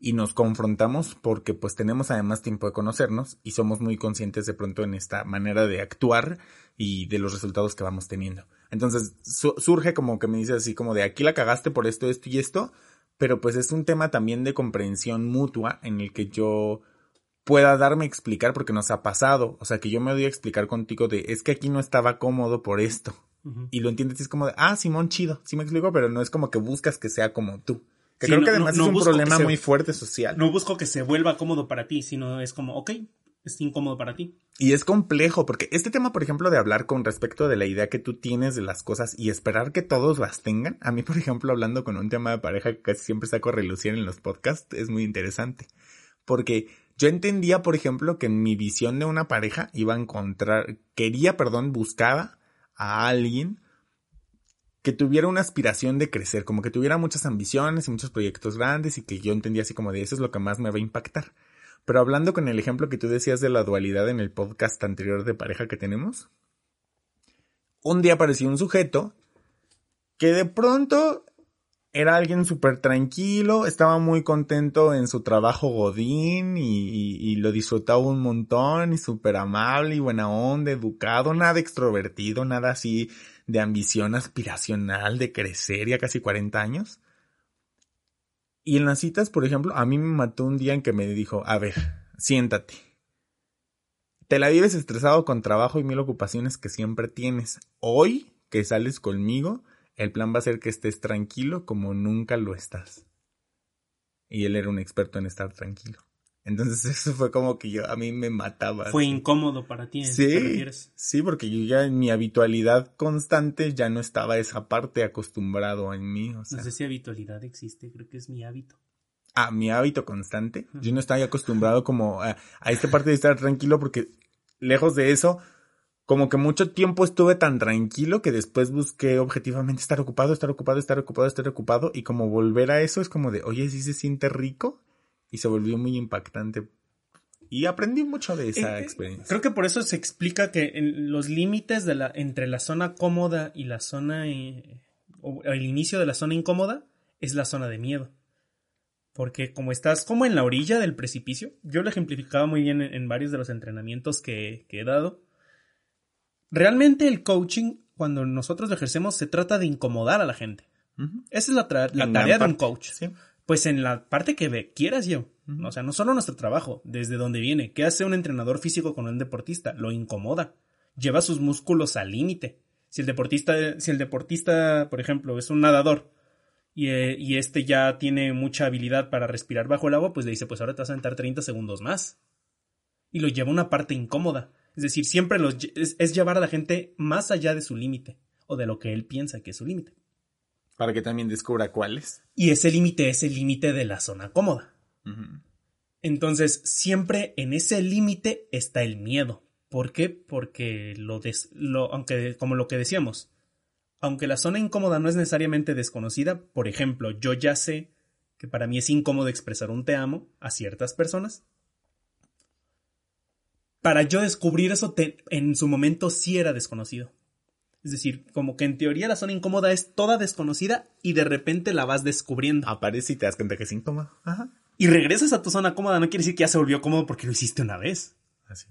y nos confrontamos porque pues tenemos además tiempo de conocernos y somos muy conscientes de pronto en esta manera de actuar y de los resultados que vamos teniendo. Entonces surge como que me dice así como de aquí la cagaste por esto, esto y esto, pero pues es un tema también de comprensión mutua en el que yo pueda darme a explicar porque nos ha pasado. O sea, que yo me doy a explicar contigo de, es que aquí no estaba cómodo por esto. Y lo entiendes y es como de, ah, Simón, chido, sí me explico, pero no es como que buscas que sea como tú. Que creo que además es un problema muy fuerte social. No busco que se vuelva cómodo para ti, sino es como, ok, es incómodo para ti. Y es complejo, porque este tema, por ejemplo, de hablar con respecto de la idea que tú tienes de las cosas y esperar que todos las tengan, a mí, por ejemplo, hablando con un tema de pareja que casi siempre saco a relucir en los podcasts, es muy interesante. Porque yo entendía, por ejemplo, que en mi visión de una pareja iba a encontrar, quería, perdón, buscaba a alguien que tuviera una aspiración de crecer, como que tuviera muchas ambiciones y muchos proyectos grandes y que yo entendía así como de eso es lo que más me va a impactar. Pero hablando con el ejemplo que tú decías de la dualidad en el podcast anterior de pareja que tenemos, un día apareció un sujeto que de pronto era alguien súper tranquilo, estaba muy contento en su trabajo Godín y, lo disfrutaba un montón y súper amable y buena onda, educado, nada extrovertido, nada así de ambición aspiracional, de crecer ya casi 40 años. Y en las citas, por ejemplo, a mí me mató un día en que me dijo, a ver, siéntate. Te la vives estresado con trabajo y mil ocupaciones que siempre tienes. Hoy que sales conmigo, el plan va a ser que estés tranquilo como nunca lo estás. Y él era un experto en estar tranquilo. Entonces [laughs] eso fue como que yo a mí me mataba. Fue incómodo para ti. Sí, sí, porque yo ya en mi habitualidad constante ya no estaba esa parte acostumbrado en mí. No sé si habitualidad existe, creo que es mi hábito. Ah, mi hábito constante. Yo no estaba acostumbrado como a, a esta parte de estar tranquilo porque lejos de eso como que mucho tiempo estuve tan tranquilo que después busqué objetivamente estar ocupado, estar ocupado, estar ocupado, estar ocupado y como volver a eso es como de, oye, sí se siente rico y se volvió muy impactante. Y aprendí mucho de esa eh, experiencia. Creo que por eso se explica que en los límites de la, entre la zona cómoda y la zona, eh, o el inicio de la zona incómoda, es la zona de miedo. Porque como estás como en la orilla del precipicio, yo lo ejemplificaba muy bien en, varios de los entrenamientos que he dado Realmente el coaching, cuando nosotros lo ejercemos, se trata de incomodar a la gente. Esa es la, tarea de un coach. Pues en la parte que quieras yo. O sea, no solo nuestro trabajo, desde donde viene. ¿Qué hace un entrenador físico con un deportista? Lo incomoda. Lleva sus músculos al límite. Si el deportista, si el deportista, por ejemplo, es un nadador y, eh, y, este ya tiene mucha habilidad para respirar bajo el agua, pues le dice, pues ahora te vas a entrar 30 segundos más. Y lo lleva a una parte incómoda. Es decir, siempre los, es, llevar a la gente más allá de su límite o de lo que él piensa que es su límite. Para que también descubra cuál es. Y ese límite es el límite de la zona cómoda. Entonces, siempre en ese límite está el miedo. ¿Por qué? Porque lo, lo, aunque como lo que decíamos, aunque la zona incómoda no es necesariamente desconocida, por ejemplo, yo ya sé que para mí es incómodo expresar un te amo a ciertas personas, para yo descubrir eso en su momento sí era desconocido. Es decir, como que en teoría la zona incómoda es toda desconocida y de repente la vas descubriendo. Aparece y te das cuenta que es incómoda. Ajá. Y regresas a tu zona cómoda, no quiere decir que ya se volvió cómodo porque lo hiciste una vez. Así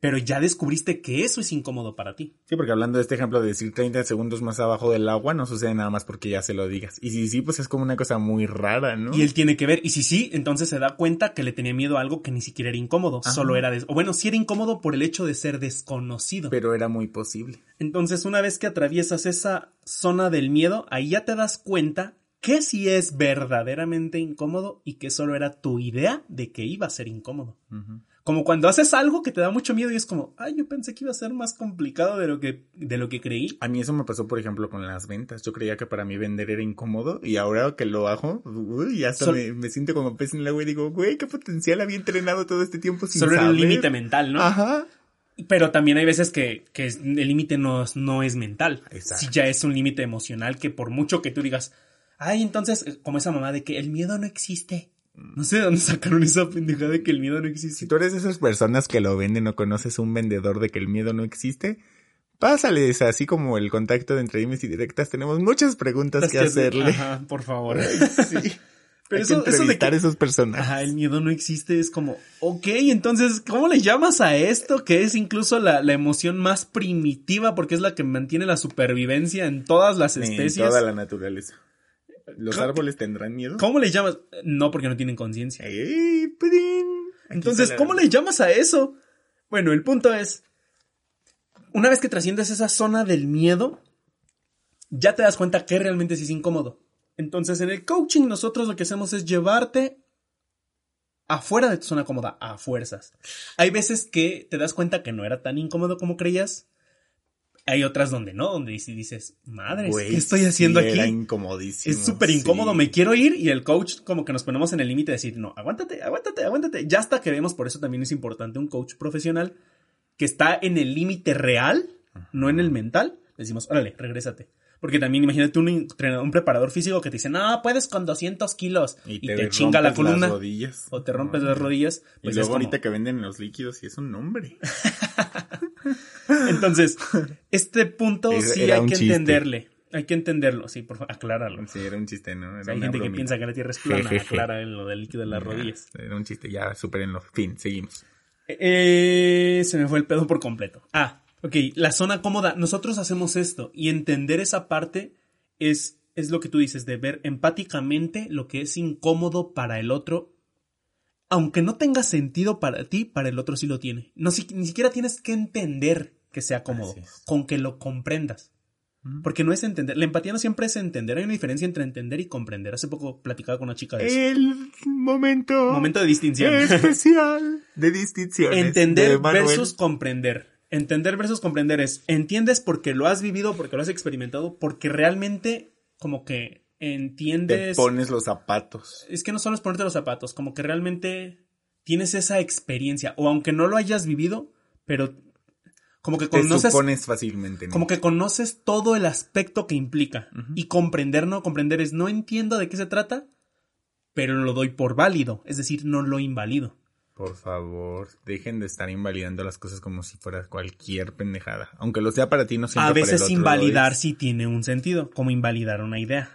pero ya descubriste que eso es incómodo para ti. Sí, porque hablando de este ejemplo de decir 30 segundos más abajo del agua, no sucede nada más porque ya se lo digas. Y si sí, pues es como una cosa muy rara, ¿no? Y él tiene que ver, y si sí, entonces se da cuenta que le tenía miedo a algo que ni siquiera era incómodo, solo era, o bueno, sí era incómodo por el hecho de ser desconocido. Pero era muy posible. Entonces, una vez que atraviesas esa zona del miedo, ahí ya te das cuenta que sí es verdaderamente incómodo y que solo era tu idea de que iba a ser incómodo Como cuando haces algo que te da mucho miedo y es como, ay, yo pensé que iba a ser más complicado de lo que, de lo que creí. A mí eso me pasó, por ejemplo, con las ventas. Yo creía que para mí vender era incómodo y ahora que lo hago, uy, hasta Sol- me, me siento como pez en el agua y digo, güey, qué potencial había entrenado todo este tiempo sin Solo era saber. un límite mental, ¿no? Ajá. Pero también hay veces que, que el límite no, es- no es mental. Exacto. Si ya es un límite emocional que por mucho que tú digas, ay, entonces, como esa mamá de que el miedo no existe. No sé de dónde sacaron esa pendejada de que el miedo no existe. Si tú eres de esas personas que lo venden o conoces un vendedor de que el miedo no existe, pásales así como el contacto de entre dimes y directas. Tenemos muchas preguntas que hacerle. Ajá, por favor. Sí. [laughs] Pero Hay eso, que eso de entrevistar que, a esas personas. ajá, el miedo no existe es como, ok, entonces, ¿cómo le llamas a esto? Que es incluso la, la emoción más primitiva porque es la que mantiene la supervivencia en todas las En especies. toda la naturaleza. ¿Los árboles tendrán miedo? ¿Cómo le llamas? No, porque no tienen conciencia. Entonces, ¿cómo le llamas a eso? Bueno, el punto es, una vez que trasciendes esa zona del miedo, ya te das cuenta que realmente sí es incómodo. Entonces, en el coaching nosotros lo que hacemos es llevarte afuera de tu zona cómoda, a fuerzas. Hay veces que te das cuenta que no era tan incómodo como creías. Hay otras donde no, donde dices- dices, madre, ¿qué estoy haciendo sí, Era aquí? incomodísimo. Es súper incómodo, sí. me quiero ir y el coach como que nos ponemos en el límite de decir, no, aguántate, aguántate, aguántate. Ya hasta que vemos, por eso también es importante un coach profesional que está en el límite real, no en el mental. Le decimos, órale, regrésate. Porque también imagínate un, entrenador- un preparador físico que te dice, no, puedes con 200 kilos y, te, chinga la columna rodillas. o te rompes No. las rodillas. Y Pues luego es como- ahorita que venden los líquidos y es un nombre. [laughs] Entonces, este punto Era- sí era hay que chiste. entenderle. Hay que entenderlo, sí, por favor, acláralo. Sí, era un chiste, ¿no? Era O sea, hay gente que piensa que la Tierra es plana, Jejeje. aclara en lo del líquido de las rodillas. Era un chiste, ya supérenlo. Fin, seguimos. Eh, se me fue el pedo por completo. Ah, ok, la zona cómoda. Nosotros hacemos esto y entender esa parte es, es lo que tú dices, de ver empáticamente lo que es incómodo para el otro. Aunque no tenga sentido para ti, para el otro sí lo tiene. No, si- ni siquiera tienes que entender que sea cómodo, con que lo comprendas. Porque no es entender. La empatía no siempre es entender. Hay una diferencia entre entender y comprender. Hace poco platicaba con una chica de eso. El momento, Momento de distinción. especial [laughs] de distinciones. Entender de versus comprender. Entender versus comprender es, entiendes porque lo has vivido, porque lo has experimentado, porque realmente como que Te entiendes... pones los zapatos. Es que no solo es ponerte los zapatos, como que realmente tienes esa experiencia, o aunque no lo hayas vivido, pero como que Te conoces... supones fácilmente. ¿no? Como que conoces todo el aspecto que implica. Y comprender, no comprender es, no entiendo de qué se trata, pero lo doy por válido, es decir, no lo invalido. Por favor, dejen de estar invalidando las cosas como si fuera cualquier pendejada. Aunque lo sea para ti, no siempre A para el veces otro invalidar sí tiene un sentido, como invalidar una idea.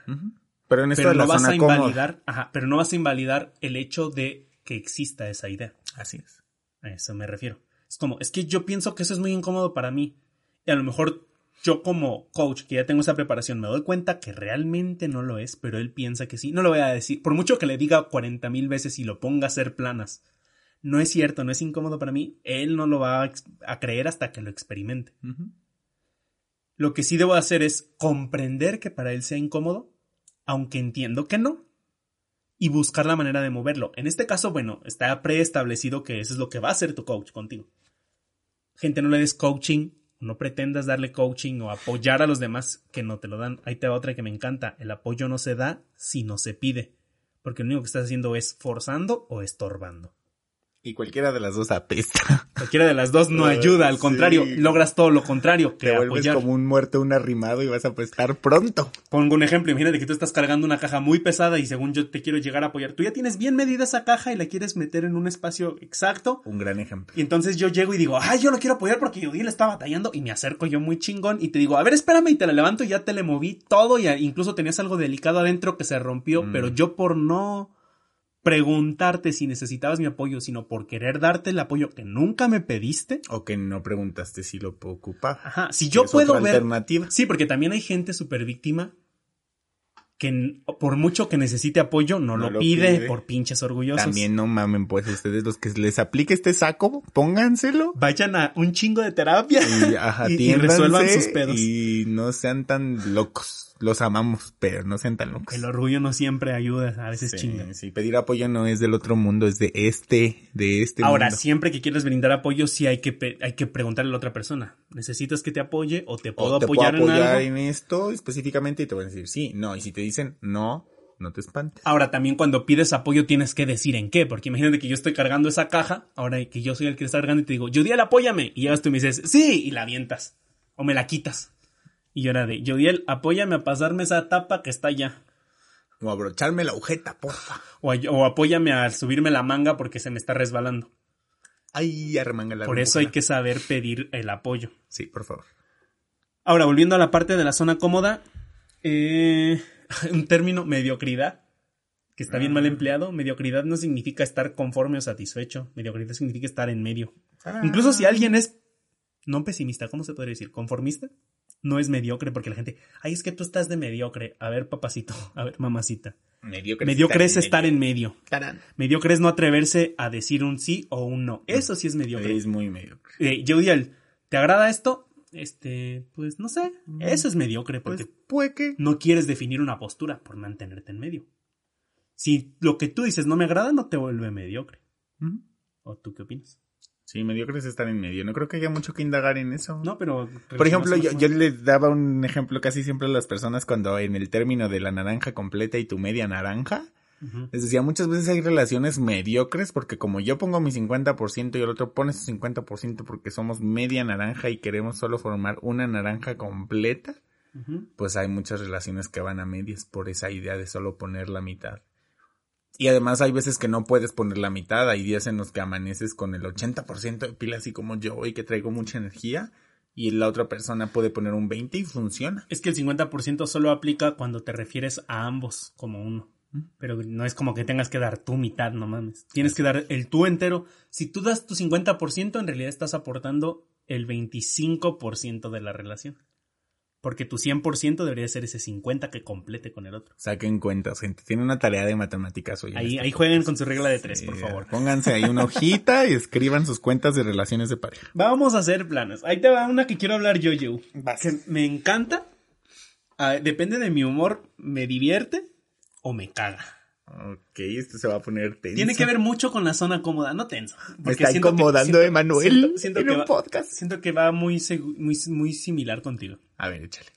Pero en esto Pero de la no vas zona a invalidar, ajá, pero no vas a invalidar el hecho de que exista esa idea. Así es. A eso me refiero. Es como, es que yo pienso que eso es muy incómodo para mí. Y a lo mejor yo como coach, que ya tengo esa preparación, me doy cuenta que realmente no lo es, pero él piensa que sí. No lo voy a decir. Por mucho que le diga 40 mil veces y lo ponga a hacer planas. No es cierto, no es incómodo para mí. Él no lo va a, creer hasta que lo experimente. Lo que sí debo hacer es comprender que para él sea incómodo, aunque entiendo que no, y buscar la manera de moverlo. En este caso, bueno, está preestablecido que eso es lo que va a hacer tu coach contigo. Gente, no le des coaching, no pretendas darle coaching o apoyar a los demás que no te lo dan. Ahí te va otra que me encanta. El apoyo no se da si no se pide, porque lo único que estás haciendo es forzando o estorbando. Y cualquiera de las dos apesta. Cualquiera de las dos no Ay, ayuda, al sí. contrario, logras todo lo contrario que Te vuelves apoyar. como un muerto, un arrimado y vas a apestar pronto. Pongo un ejemplo, imagínate que tú estás cargando una caja muy pesada y según yo te quiero llegar a apoyar, tú ya tienes bien medida esa caja y la quieres meter en un espacio exacto. Un gran ejemplo. Y entonces yo llego y digo, ay, yo lo quiero apoyar porque Yodiel está batallando y me acerco yo muy chingón y te digo, a ver, espérame y te la levanto y ya te le moví todo y incluso tenías algo delicado adentro que se rompió, Mm. pero yo por no preguntarte si necesitabas mi apoyo, sino por querer darte el apoyo que nunca me pediste. O que no preguntaste si lo puedo ocupar. Ajá, si yo Es puedo otra ver alternativa. Sí, porque también hay gente súper víctima que por mucho que necesite apoyo no, No lo, pide, pide. por pinches orgullosos. También no mamen, pues ustedes los que les aplique este saco, pónganselo. Vayan a un chingo de terapia Y, ajá, [laughs] y- y atiéndanse resuelvan sus pedos. Y no sean tan locos. Los amamos, pero no sean tan locos. El orgullo no siempre ayuda, a veces Sí, chinga. sí, pedir apoyo no es del otro mundo, es de este, de este Ahora, mundo. siempre que quieres brindar apoyo, sí hay que, hay que preguntarle a la otra persona. ¿Necesitas que te apoye o te puedo O te apoyar, puedo apoyar en esto específicamente y te van a decir sí, no. Y si te dicen no, no te espantes. Ahora, también cuando pides apoyo tienes que decir en qué, porque imagínate que yo estoy cargando esa caja, ahora que yo soy el que está cargando y te digo, Yodiel, apóyame. Y llegas tú y me dices, sí, y la avientas. O me la quitas. Y yo era de, Yodiel, apóyame a pasarme esa tapa que está allá. O abrocharme la agujeta, porfa. O, o apóyame a subirme la manga porque se me está resbalando. Ay, arremanga la Por eso hay que saber pedir el apoyo. Sí, por favor. Ahora, volviendo a la parte de la zona cómoda, eh, [laughs] un término mediocridad, que está bien mal empleado. Mediocridad no significa estar conforme o satisfecho. Mediocridad significa estar en medio. Incluso si alguien es, no pesimista, ¿cómo se podría decir? Conformista, no es mediocre porque la gente, ay, es que tú estás de mediocre. A ver, papacito, [laughs] a ver, mamacita. Mediocre, Mediocre es estar en medio. Tarán. Mediocre es no atreverse a decir un sí o un no. Eso sí es mediocre. Es muy mediocre. Eh, Jodiel, ¿te agrada esto? Este, pues no sé. Eso es mediocre porque Pues puede que. no quieres definir una postura por mantenerte en medio. Si lo que tú dices no me agrada, no te vuelve mediocre. ¿O tú qué opinas? Sí, mediocre es estar en medio. No creo que haya mucho que indagar en eso. No, pero... Por ejemplo, yo, yo les daba un ejemplo casi siempre a las personas cuando en el término de la naranja completa y tu media naranja, les decía, muchas veces hay relaciones mediocres porque como yo pongo mi 50% y el otro pone su 50% porque somos media naranja y queremos solo formar una naranja completa, pues hay muchas relaciones que van a medias por esa idea de solo poner la mitad. Y además hay veces que no puedes poner la mitad, hay días en los que amaneces con el 80% de pila así como yo y que traigo mucha energía y la otra persona puede poner un 20 y funciona. Es que el 50% solo aplica cuando te refieres a ambos como uno. Pero no es como que tengas que dar tu mitad, no mames. Tienes que dar el tú entero. Si tú das tu 50%, en realidad estás aportando el 25% de la relación. Porque tu 100% debería ser ese 50% que complete con el otro. Saquen cuentas, gente. Tiene una tarea de matemáticas hoy. Ahí, este ahí jueguen con su regla de tres, Sí, por favor. Pónganse ahí una [laughs] hojita y escriban sus cuentas de relaciones de pareja. Vamos a hacer planes. Ahí te va una que quiero hablar yo, yo. Que me encanta. Ah, depende de mi humor, me divierte o me caga. Ok, esto se va a poner tenso. Tiene que ver mucho con la zona cómoda, no tenso. Me está siento que- incomodando siento- Emanuel siento- siento en que un va- podcast. Siento que va muy, muy, muy similar contigo. A ver, échale.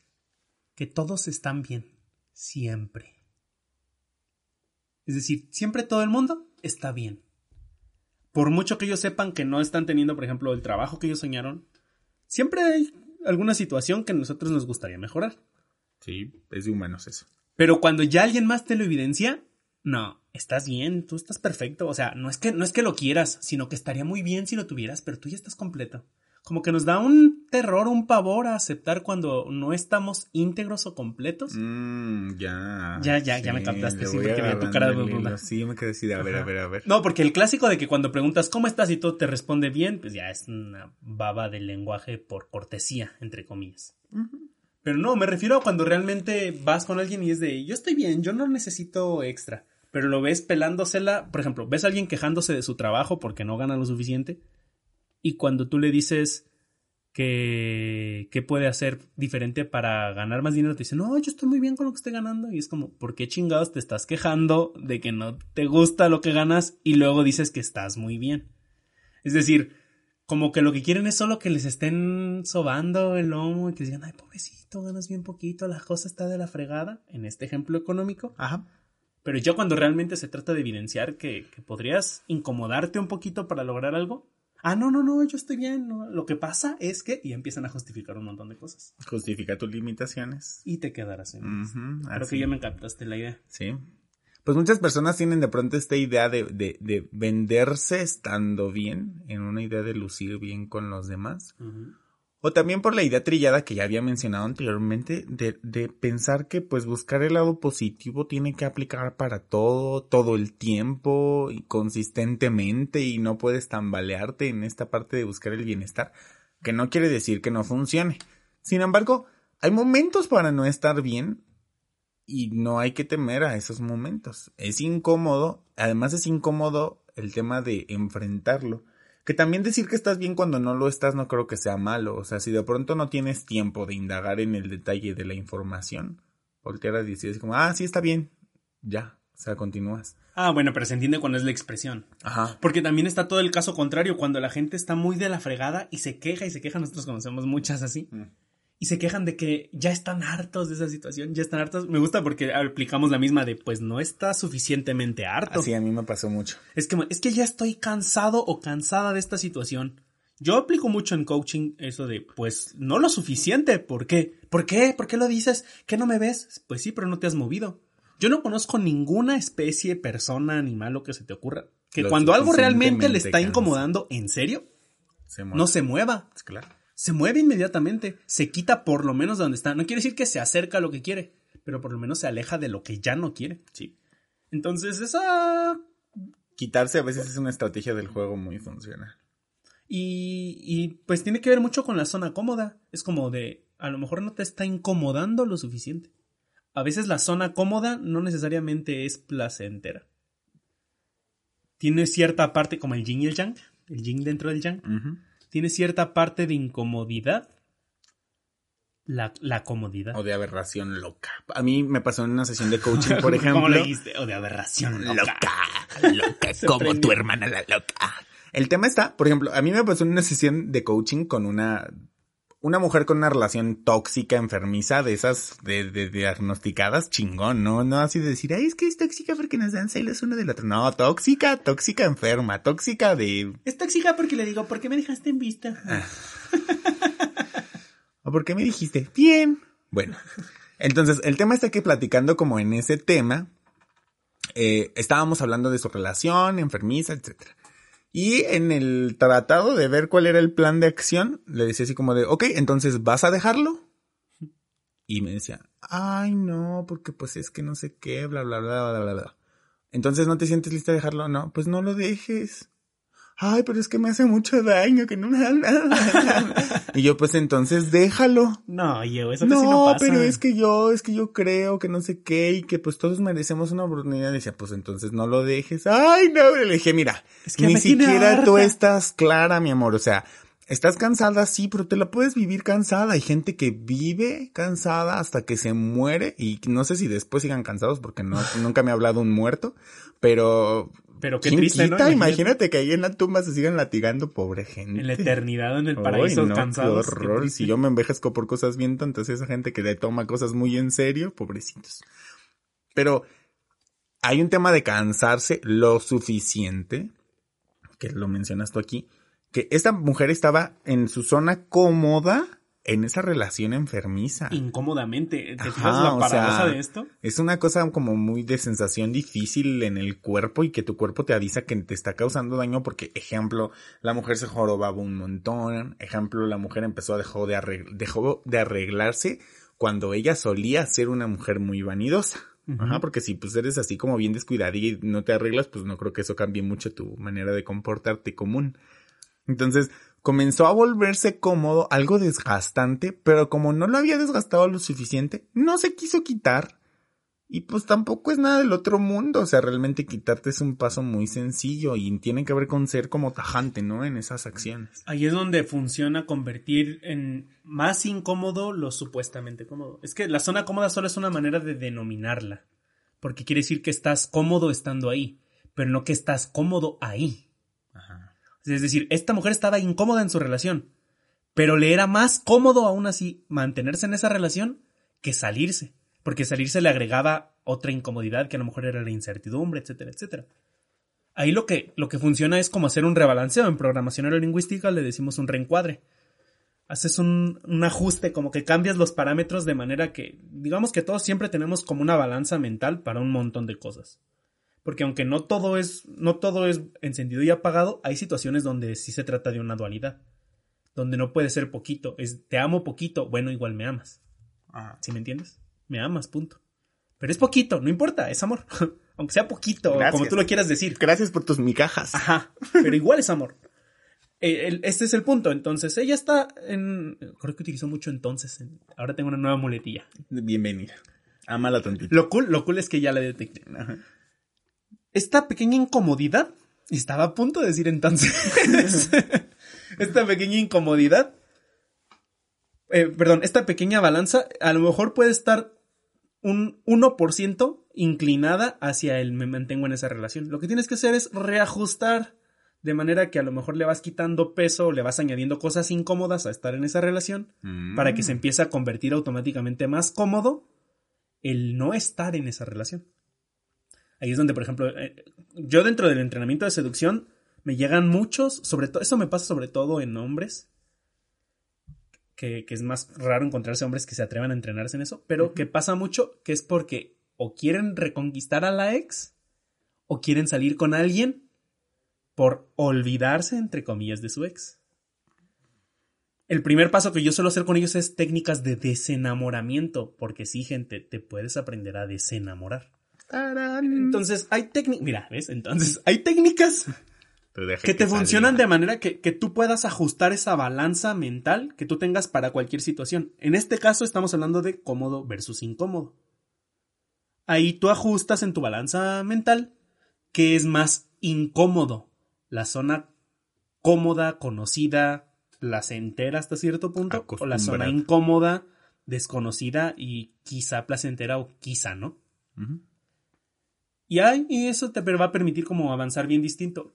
Que todos están bien. Siempre. Es decir, siempre todo el mundo está bien. Por mucho que ellos sepan que no están teniendo, por ejemplo, el trabajo que ellos soñaron, siempre hay alguna situación que a nosotros nos gustaría mejorar. Sí, es de humanos eso. Pero cuando ya alguien más te lo evidencia, no, estás bien, tú estás perfecto. O sea, no es que, no es que lo quieras, sino que estaría muy bien si lo tuvieras, pero tú ya estás completo. Como que nos da un terror, un pavor a aceptar cuando no estamos íntegros o completos. Mmm, ya. Ya, ya, ya me captaste, sí, porque vi tu cara de duda. Sí, yo me quedé así de a ver, a ver, a ver. No, porque el clásico de que cuando preguntas cómo estás y todo te responde bien, pues ya es una baba del lenguaje por cortesía, entre comillas. Pero no, me refiero a cuando realmente vas con alguien y es de, yo estoy bien, yo no necesito extra. Pero lo ves pelándosela, por ejemplo, ves a alguien quejándose de su trabajo porque no gana lo suficiente. Y cuando tú le dices que, que puede hacer diferente para ganar más dinero, te dice, no, yo estoy muy bien con lo que estoy ganando. Y es como, ¿por qué chingados te estás quejando de que no te gusta lo que ganas y luego dices que estás muy bien? Es decir, como que lo que quieren es solo que les estén sobando el lomo y que digan, ay, pobrecito, ganas bien poquito, la cosa está de la fregada, en este ejemplo económico. Ajá. Pero ya cuando realmente se trata de evidenciar que, que podrías incomodarte un poquito para lograr algo, ah, no, no, no, yo estoy bien, no, lo que pasa es que, y empiezan a justificar un montón de cosas. Justifica tus limitaciones. Y te quedarás en. Ujú, Creo así. que ya me captaste la idea. Sí. Pues muchas personas tienen de pronto esta idea de, de, de venderse estando bien, en una idea de lucir bien con los demás. O también por la idea trillada que ya había mencionado anteriormente, de, de pensar que pues buscar el lado positivo tiene que aplicar para todo, todo el tiempo y consistentemente y no puedes tambalearte en esta parte de buscar el bienestar, que no quiere decir que no funcione. Sin embargo, hay momentos para no estar bien y no hay que temer a esos momentos. Es incómodo, además es incómodo el tema de enfrentarlo. Que también decir que estás bien cuando no lo estás no creo que sea malo. O sea, si de pronto no tienes tiempo de indagar en el detalle de la información, voltear a decir como, ah, sí, está bien, ya, o sea, continúas. Ah, bueno, pero se entiende cuando es la expresión. Ajá. Porque también está todo el caso contrario, cuando la gente está muy de la fregada y se queja y se queja, nosotros conocemos muchas así. Mm. Y se quejan de que ya están hartos de esa situación, ya están hartos. Me gusta porque aplicamos la misma de, pues no está suficientemente harto. Así a mí me pasó mucho. Es que, es que ya estoy cansado o cansada de esta situación. Yo aplico mucho en coaching eso de, pues, no lo suficiente. ¿Por qué? ¿Por qué? ¿Por qué lo dices? ¿Que no me ves? Pues sí, pero no te has movido. Yo no conozco ninguna especie, persona, animal, lo que se te ocurra, que Lo cuando algo realmente le está incomodando, en serio, Se no se mueva. Claro. Se mueve inmediatamente. Se quita por lo menos de donde está. No quiere decir que se acerca a lo que quiere, pero por lo menos se aleja de lo que ya no quiere. Sí. Entonces, esa Quitarse a veces es una estrategia del juego muy funcional. Y, y pues tiene que ver mucho con la zona cómoda. Es como de, a lo mejor no te está incomodando lo suficiente. A veces la zona cómoda no necesariamente es placentera. Tiene cierta parte, como el yin y el yang, el yin dentro del yang, Ujú. Tiene cierta parte de incomodidad. La, la comodidad. O de aberración loca. A mí me pasó en una sesión de coaching, por [laughs] ejemplo. ¿Cómo le dijiste? O de aberración loca. loca, loca, [laughs] como tu hermana la loca. El tema está, por ejemplo, a mí me pasó en una sesión de coaching con una una mujer con una relación tóxica, enfermiza, de esas de, de- diagnosticadas, chingón, ¿no? No así de decir, ay, es que es tóxica porque nos dan celos uno del otro. No, tóxica, tóxica enferma, tóxica de... Es tóxica porque le digo, ¿por qué me dejaste en vista? [laughs] ¿O por qué me dijiste? Bien. Bueno, entonces el tema está que platicando como en ese tema, eh, estábamos hablando de su relación, enfermiza, etcétera. Y en el tratado de ver cuál era el plan de acción, le decía así como de, ok, entonces, ¿vas a dejarlo? Y me decía, ay, no, porque pues es que no sé qué, bla, bla, bla, bla, bla, bla. Entonces, ¿no te sientes lista de dejarlo? No, pues no lo dejes. Ay, pero es que me hace mucho daño, que no... [laughs] y yo, pues entonces, déjalo. No, yo, eso No, casi no pasa. pero es que yo, es que yo creo que no sé qué y que pues todos merecemos una oportunidad. Decía, pues entonces no lo dejes. Ay, no, le dije, mira, Es que ni me siquiera tú estás clara, mi amor. O sea, estás cansada, sí, pero te la puedes vivir cansada. Hay gente que vive cansada hasta que se muere y no sé si después sigan cansados porque no, nunca me ha hablado un muerto, pero... Pero qué ¿quién triste. Imagínate. Imagínate que ahí en la tumba se sigan latigando, pobre gente. En la eternidad, en el paraíso, Ay, no, cansados. Qué horror. Si yo me envejezco por cosas bien tontas, esa gente que le toma cosas muy en serio, pobrecitos. Pero hay un tema de cansarse lo suficiente, que lo mencionas tú aquí, que esta mujer estaba en su zona cómoda en esa relación enfermiza. Incómodamente. ¿Te Ajá, la o paradoja sea, de esto? Es una cosa como muy de sensación difícil en el cuerpo y que tu cuerpo te avisa que te está causando daño porque, ejemplo, la mujer se jorobaba un montón, ejemplo, la mujer empezó a dejó de, arregl- dejó de arreglarse cuando ella solía ser una mujer muy vanidosa. Ajá, porque si pues eres así como bien descuidada y no te arreglas, pues no creo que eso cambie mucho tu manera de comportarte común. Entonces comenzó a volverse cómodo, algo desgastante, pero como no lo había desgastado lo suficiente, no se quiso quitar. Y pues tampoco es nada del otro mundo, o sea, realmente quitarte es un paso muy sencillo y tiene que ver con ser como tajante, ¿no? En esas acciones. Ahí es donde funciona convertir en más incómodo lo supuestamente cómodo. Es que la zona cómoda solo es una manera de denominarla. Porque quiere decir que estás cómodo estando ahí, pero no que estás cómodo ahí. Es decir, esta mujer estaba incómoda en su relación, pero le era más cómodo aún así mantenerse en esa relación que salirse, porque salirse le agregaba otra incomodidad que a lo mejor era la incertidumbre, etcétera, etcétera. Ahí lo que, lo que funciona es como hacer un rebalanceo. En programación neurolingüística le decimos un reencuadre. Haces un, un ajuste, como que cambias los parámetros de manera que, digamos que todos siempre tenemos como una balanza mental para un montón de cosas. Porque aunque no todo es, no todo es encendido y apagado, hay situaciones donde sí se trata de una dualidad. Donde no puede ser poquito. Es te amo poquito, bueno, igual me amas. Ah, ¿Sí me entiendes? Me amas, punto. Pero es poquito, no importa, es amor. [laughs] aunque sea poquito, Gracias. como tú lo quieras decir. Gracias por tus migajas. Ajá, pero igual es amor. Eh, Este es el punto. Entonces, ella está en. Creo que utilizó mucho entonces. en- Ahora tengo una nueva muletilla. Bienvenida. Ámala tantito. Lo cool, lo cool es que ya la detecté. Ajá. Esta pequeña incomodidad. Y estaba a punto de decir entonces. [laughs] esta pequeña incomodidad. eh, perdón, esta pequeña balanza a lo mejor puede estar un 1% inclinada hacia el me mantengo en esa relación. Lo que tienes que hacer es reajustar de manera que a lo mejor le vas quitando peso o le vas añadiendo cosas incómodas a estar en esa relación para que se Mm. empiece a convertir automáticamente más cómodo el no estar en esa relación. Ahí es donde, por ejemplo, eh, yo dentro del entrenamiento de seducción me llegan muchos, sobre todo, eso me pasa sobre todo en hombres, que, que es más raro encontrarse hombres que se atrevan a entrenarse en eso, pero que pasa mucho que es porque o quieren reconquistar a la ex o quieren salir con alguien por olvidarse, entre comillas, de su ex. El primer paso que yo suelo hacer con ellos es técnicas de desenamoramiento, porque sí, gente, te puedes aprender a desenamorar. Entonces, hay técnicas, mira, ¿ves? Entonces, hay técnicas que te salga. funcionan de manera que, que tú puedas ajustar esa balanza mental que tú tengas para cualquier situación. En este caso estamos hablando de cómodo versus incómodo. Ahí tú ajustas en tu balanza mental que es más incómodo. La zona cómoda, conocida, placentera hasta cierto punto, o la zona incómoda, desconocida y quizá placentera o quizá no. Ujú. Y, hay, y eso te va a permitir como avanzar bien distinto.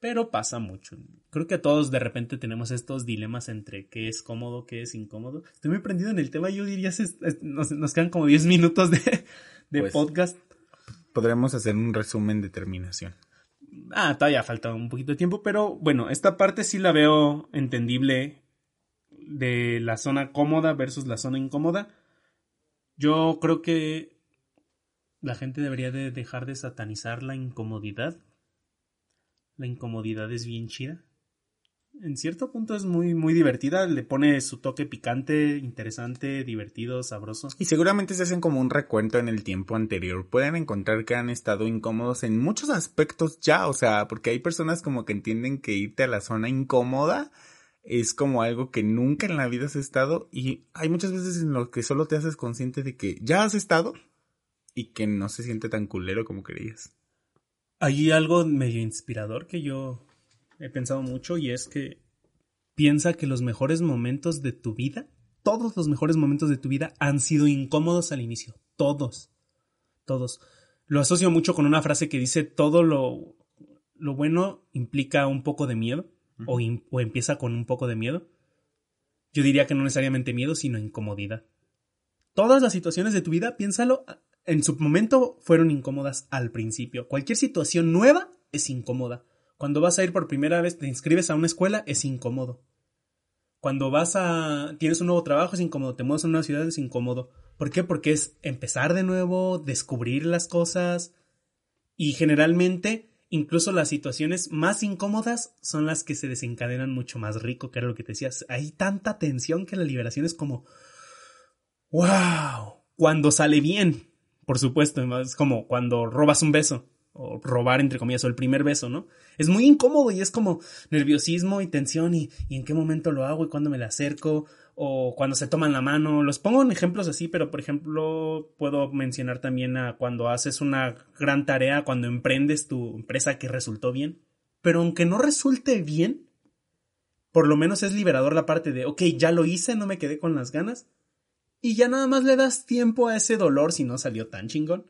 Pero pasa mucho. Creo que a todos de repente tenemos estos dilemas entre qué es cómodo, qué es incómodo. Estoy muy prendido en el tema. Yo diría, nos, nos quedan como 10 minutos de, de Pues. podcast. Podremos hacer un resumen de terminación. Ah, todavía falta un poquito de tiempo, pero bueno, esta parte sí la veo entendible de la zona cómoda versus la zona incómoda. Yo creo que la gente debería de dejar de satanizar la incomodidad. La incomodidad es bien chida. En cierto punto es muy, muy divertida, le pone su toque picante, interesante, divertido, sabroso. Y seguramente se hacen como un recuento en el tiempo anterior. Pueden encontrar que han estado incómodos en muchos aspectos ya, o sea, porque hay personas como que entienden que irte a la zona incómoda es como algo que nunca en la vida has estado y hay muchas veces en lo que solo te haces consciente de que ya has estado y que no se siente tan culero como creías. Hay algo medio inspirador que yo he pensado mucho y es que piensa que los mejores momentos de tu vida, todos los mejores momentos de tu vida han sido incómodos al inicio. Todos. Todos. Lo asocio mucho con una frase que dice todo lo, lo bueno implica un poco de miedo o, o empieza con un poco de miedo. Yo diría que no necesariamente miedo, sino incomodidad. Todas las situaciones de tu vida, piénsalo, en su momento fueron incómodas al principio. Cualquier situación nueva es incómoda. Cuando vas a ir por primera vez, te inscribes a una escuela, es incómodo. Cuando vas a. tienes un nuevo trabajo, es incómodo. Te mudas a una ciudad, es incómodo. ¿Por qué? Porque es empezar de nuevo, descubrir las cosas. Y generalmente, incluso las situaciones más incómodas son las que se desencadenan mucho más rico, que era lo que te decías. Hay tanta tensión que la liberación es como. ¡Wow! Cuando sale bien, por supuesto. Es como cuando robas un beso. O robar, entre comillas, o el primer beso, ¿no? Es muy incómodo y es como nerviosismo y tensión y, y en qué momento lo hago y cuándo me le acerco o cuando se toman la mano. Los pongo en ejemplos así, pero por ejemplo puedo mencionar también a cuando haces una gran tarea, cuando emprendes tu empresa que resultó bien. Pero aunque no resulte bien, por lo menos es liberador la parte de, ok, ya lo hice, no me quedé con las ganas. Y ya nada más le das tiempo a ese dolor si no salió tan chingón.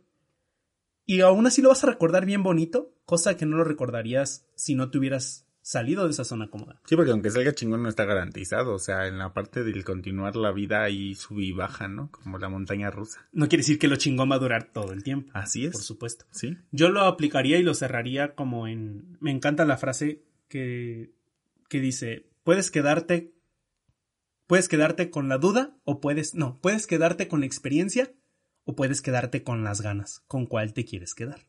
Y aún así lo vas a recordar bien bonito, cosa que no lo recordarías si no te hubieras salido de esa zona cómoda. Sí, porque aunque salga chingón no está garantizado, o sea, en la parte del continuar la vida ahí sube y baja, ¿no? Como la montaña rusa. No quiere decir que lo chingón va a durar todo el tiempo. Así es. Por supuesto. Sí. Yo lo aplicaría y lo cerraría como en... Me encanta la frase que, que dice, puedes quedarte... Puedes quedarte con la duda o puedes... No, puedes quedarte con la experiencia o puedes quedarte con las ganas. ¿Con cuál te quieres quedar?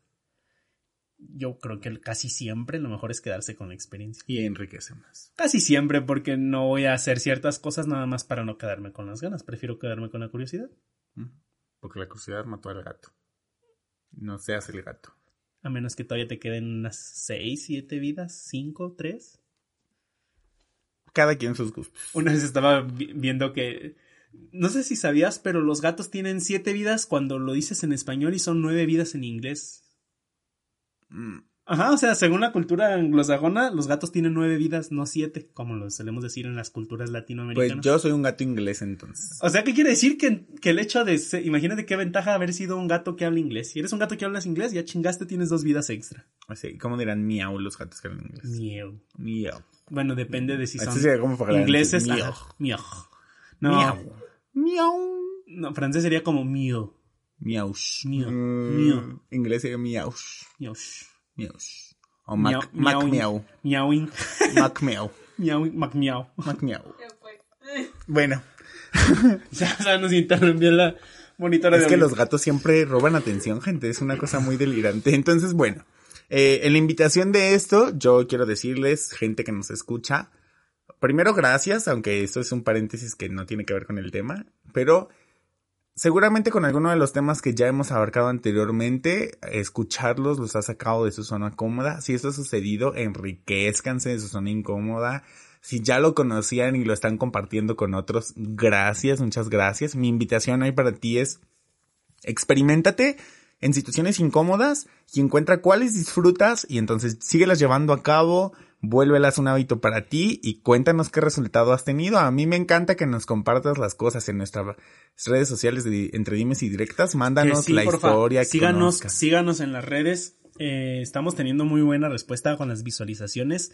Yo creo que casi siempre lo mejor es quedarse con la experiencia. Y enriquece más. Casi siempre porque no voy a hacer ciertas cosas nada más para no quedarme con las ganas. Prefiero quedarme con la curiosidad. Mm. Porque la curiosidad mató al gato. No seas el gato. A menos que todavía te queden unas 6, 7 vidas, 5, 3. Cada quien sus gustos. Una vez estaba vi- viendo que. No sé si sabías, pero los gatos tienen 7 vidas cuando lo dices en español y son 9 vidas en inglés. Mm, Ajá, o sea, según la cultura anglosajona, los gatos tienen nueve vidas, no siete, como lo solemos decir en las culturas Pues latinoamericanas. yo soy un gato inglés entonces. O sea, ¿qué quiere decir? Que, que el hecho de ser, imagínate qué ventaja haber sido un gato que habla inglés. Si eres un gato que hablas inglés, ya chingaste, tienes dos vidas extra. Así, ¿cómo dirán miau los gatos que hablan inglés? Miau. Miau. Bueno, depende de si son Así sería como para ingleses. Miau. Miau. No, Miau. Miau. no, francés sería como miau. Miaush. Miau. Mm, Miau. Inglés sería miaush. Miau. Miaush. O Miau, mac, miauing. miau. Miauing. Mac [laughs] miau. Mac miau. Mac miau. [laughs] Bueno, [laughs] Ya, o sea, nos interrumpió la monitora es de que audio. los gatos siempre roban atención, gente. Es una cosa muy delirante. Entonces, bueno, eh, en la invitación de esto, yo quiero decirles, gente que nos escucha, primero gracias, aunque esto es un paréntesis que no tiene que ver con el tema, pero seguramente con alguno de los temas que ya hemos abarcado anteriormente, escucharlos los ha sacado de su zona cómoda. Si esto ha sucedido, enriquezcanse de su zona incómoda. Si ya lo conocían y lo están compartiendo con otros, gracias, muchas gracias. Mi invitación hoy para ti es experimentate en situaciones incómodas y encuentra cuáles disfrutas y entonces síguelas llevando a cabo, vuélvelas un hábito para ti y cuéntanos qué resultado has tenido. A mí me encanta que nos compartas las cosas en nuestras redes sociales de Entre Dimes y Directas. Mándanos sí, la porfa, historia. que síganos, conozcas. síganos en las redes. Eh, estamos teniendo muy buena respuesta con las visualizaciones.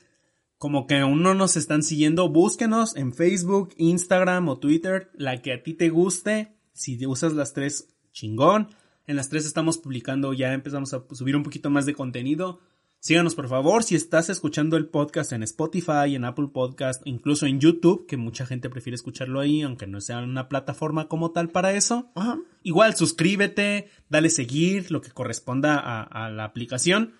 Como que aún no nos están siguiendo, búsquenos en Facebook, Instagram o Twitter, la que a ti te guste. Si usas las tres, chingón. En las tres estamos publicando, ya empezamos a subir un poquito más de contenido. Síganos por favor, si estás escuchando el podcast en Spotify, en Apple Podcast, incluso en YouTube, que mucha gente prefiere escucharlo ahí, aunque no sea una plataforma como tal para eso. Ajá. Igual, suscríbete, dale seguir, lo que corresponda a, a la aplicación.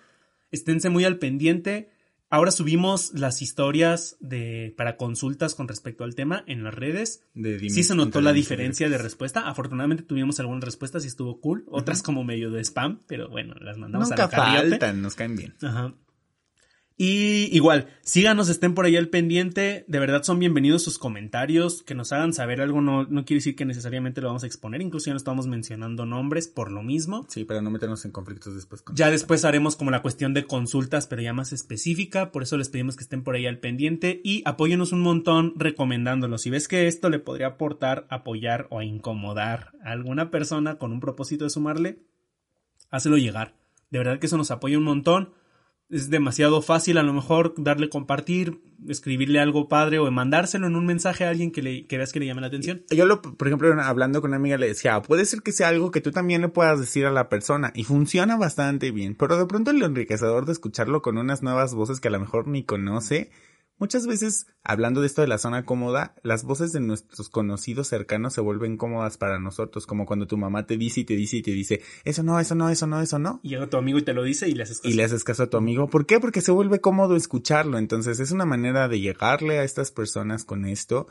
Esténse muy al pendiente. Ahora subimos las historias de, para consultas con respecto al tema en las redes. De Sí se notó la diferencia de respuesta. Afortunadamente tuvimos algunas respuestas y estuvo cool. Otras como medio de spam, pero bueno, las mandamos a la faltan, nos caen bien. Ajá. Y igual, síganos, estén por ahí al pendiente. De verdad son bienvenidos sus comentarios. Que nos hagan saber algo no, no quiere decir que necesariamente lo vamos a exponer. Incluso ya no estamos mencionando nombres por lo mismo. Sí, para no meternos en conflictos después con Ya después haremos como la cuestión de consultas, pero ya más específica. Por eso les pedimos que estén por ahí al pendiente y apóyenos un montón recomendándolo. Si ves que esto le podría aportar, apoyar o incomodar a alguna persona con un propósito de sumarle, hácelo llegar. De verdad que eso nos apoya un montón. Es demasiado fácil a lo mejor darle compartir, escribirle algo padre o mandárselo en un mensaje a alguien que, le, que veas que le llame la atención. Yo, lo, por ejemplo, hablando con una amiga, le decía, puede ser que sea algo que tú también le puedas decir a la persona y funciona bastante bien, pero de pronto el enriquecedor de escucharlo con unas nuevas voces que a lo mejor ni conoce, muchas veces, hablando de esto de la zona cómoda, las voces de nuestros conocidos cercanos se vuelven cómodas para nosotros, como cuando tu mamá te dice y te dice y te dice, eso no, eso no, eso no, eso no. Y llega tu amigo y te lo dice y le haces caso. Y le haces caso a tu amigo. ¿Por qué? Porque se vuelve cómodo escucharlo. Entonces es una manera de llegarle a estas personas con esto.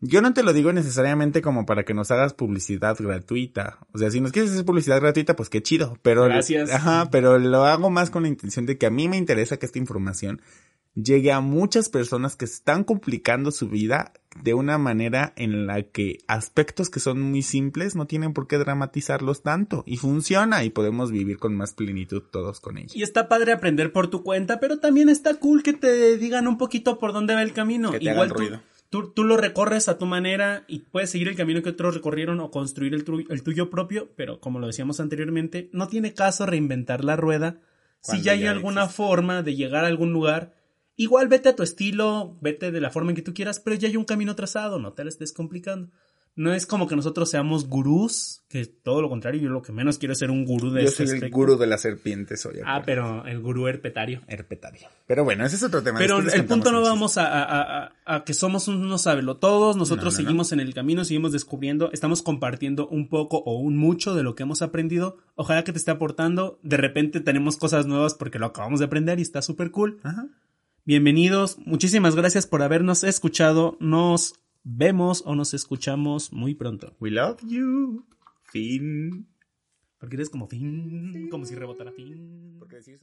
Yo no te lo digo necesariamente como para que nos hagas publicidad gratuita. O sea, si nos quieres hacer publicidad gratuita, pues qué chido. Pero, Gracias. Ajá, pero lo hago más con la intención de que a mí me interesa que esta información llegue a muchas personas que están complicando su vida de una manera en la que aspectos que son muy simples no tienen por qué dramatizarlos tanto y funciona y podemos vivir con más plenitud todos con ello. Y está padre aprender por tu cuenta, pero también está cool que te digan un poquito por dónde va el camino. Que te Igual hagan tú, ruido. tú, tú lo recorres a tu manera y puedes seguir el camino que otros recorrieron o construir el, el tuyo propio, pero como lo decíamos anteriormente, no tiene caso reinventar la rueda. Si ya hay alguna existe. forma de llegar a algún lugar, igual vete a tu estilo, vete de la forma en que tú quieras, pero ya hay un camino trazado, no te la estés complicando. No es como que nosotros seamos gurús, que todo lo contrario, yo lo que menos quiero es ser un gurú de Yo este soy el aspecto. gurú de la serpiente, soy Ah, pero el gurú herpetario. herpetario. Pero bueno, ese es otro tema. Pero Después el punto no vamos a, a- a- a que somos unos sabelotodos, nosotros No, no, no. seguimos en el camino, seguimos descubriendo, estamos compartiendo un poco o un mucho de lo que hemos aprendido. Ojalá que te esté aportando. De repente tenemos cosas nuevas porque lo acabamos de aprender y está súper cool. el. Ajá. Bienvenidos, muchísimas gracias por habernos escuchado. Nos vemos o nos escuchamos muy pronto. We love you. Fin. Porque eres como fin, como si rebotara fin. Porque decir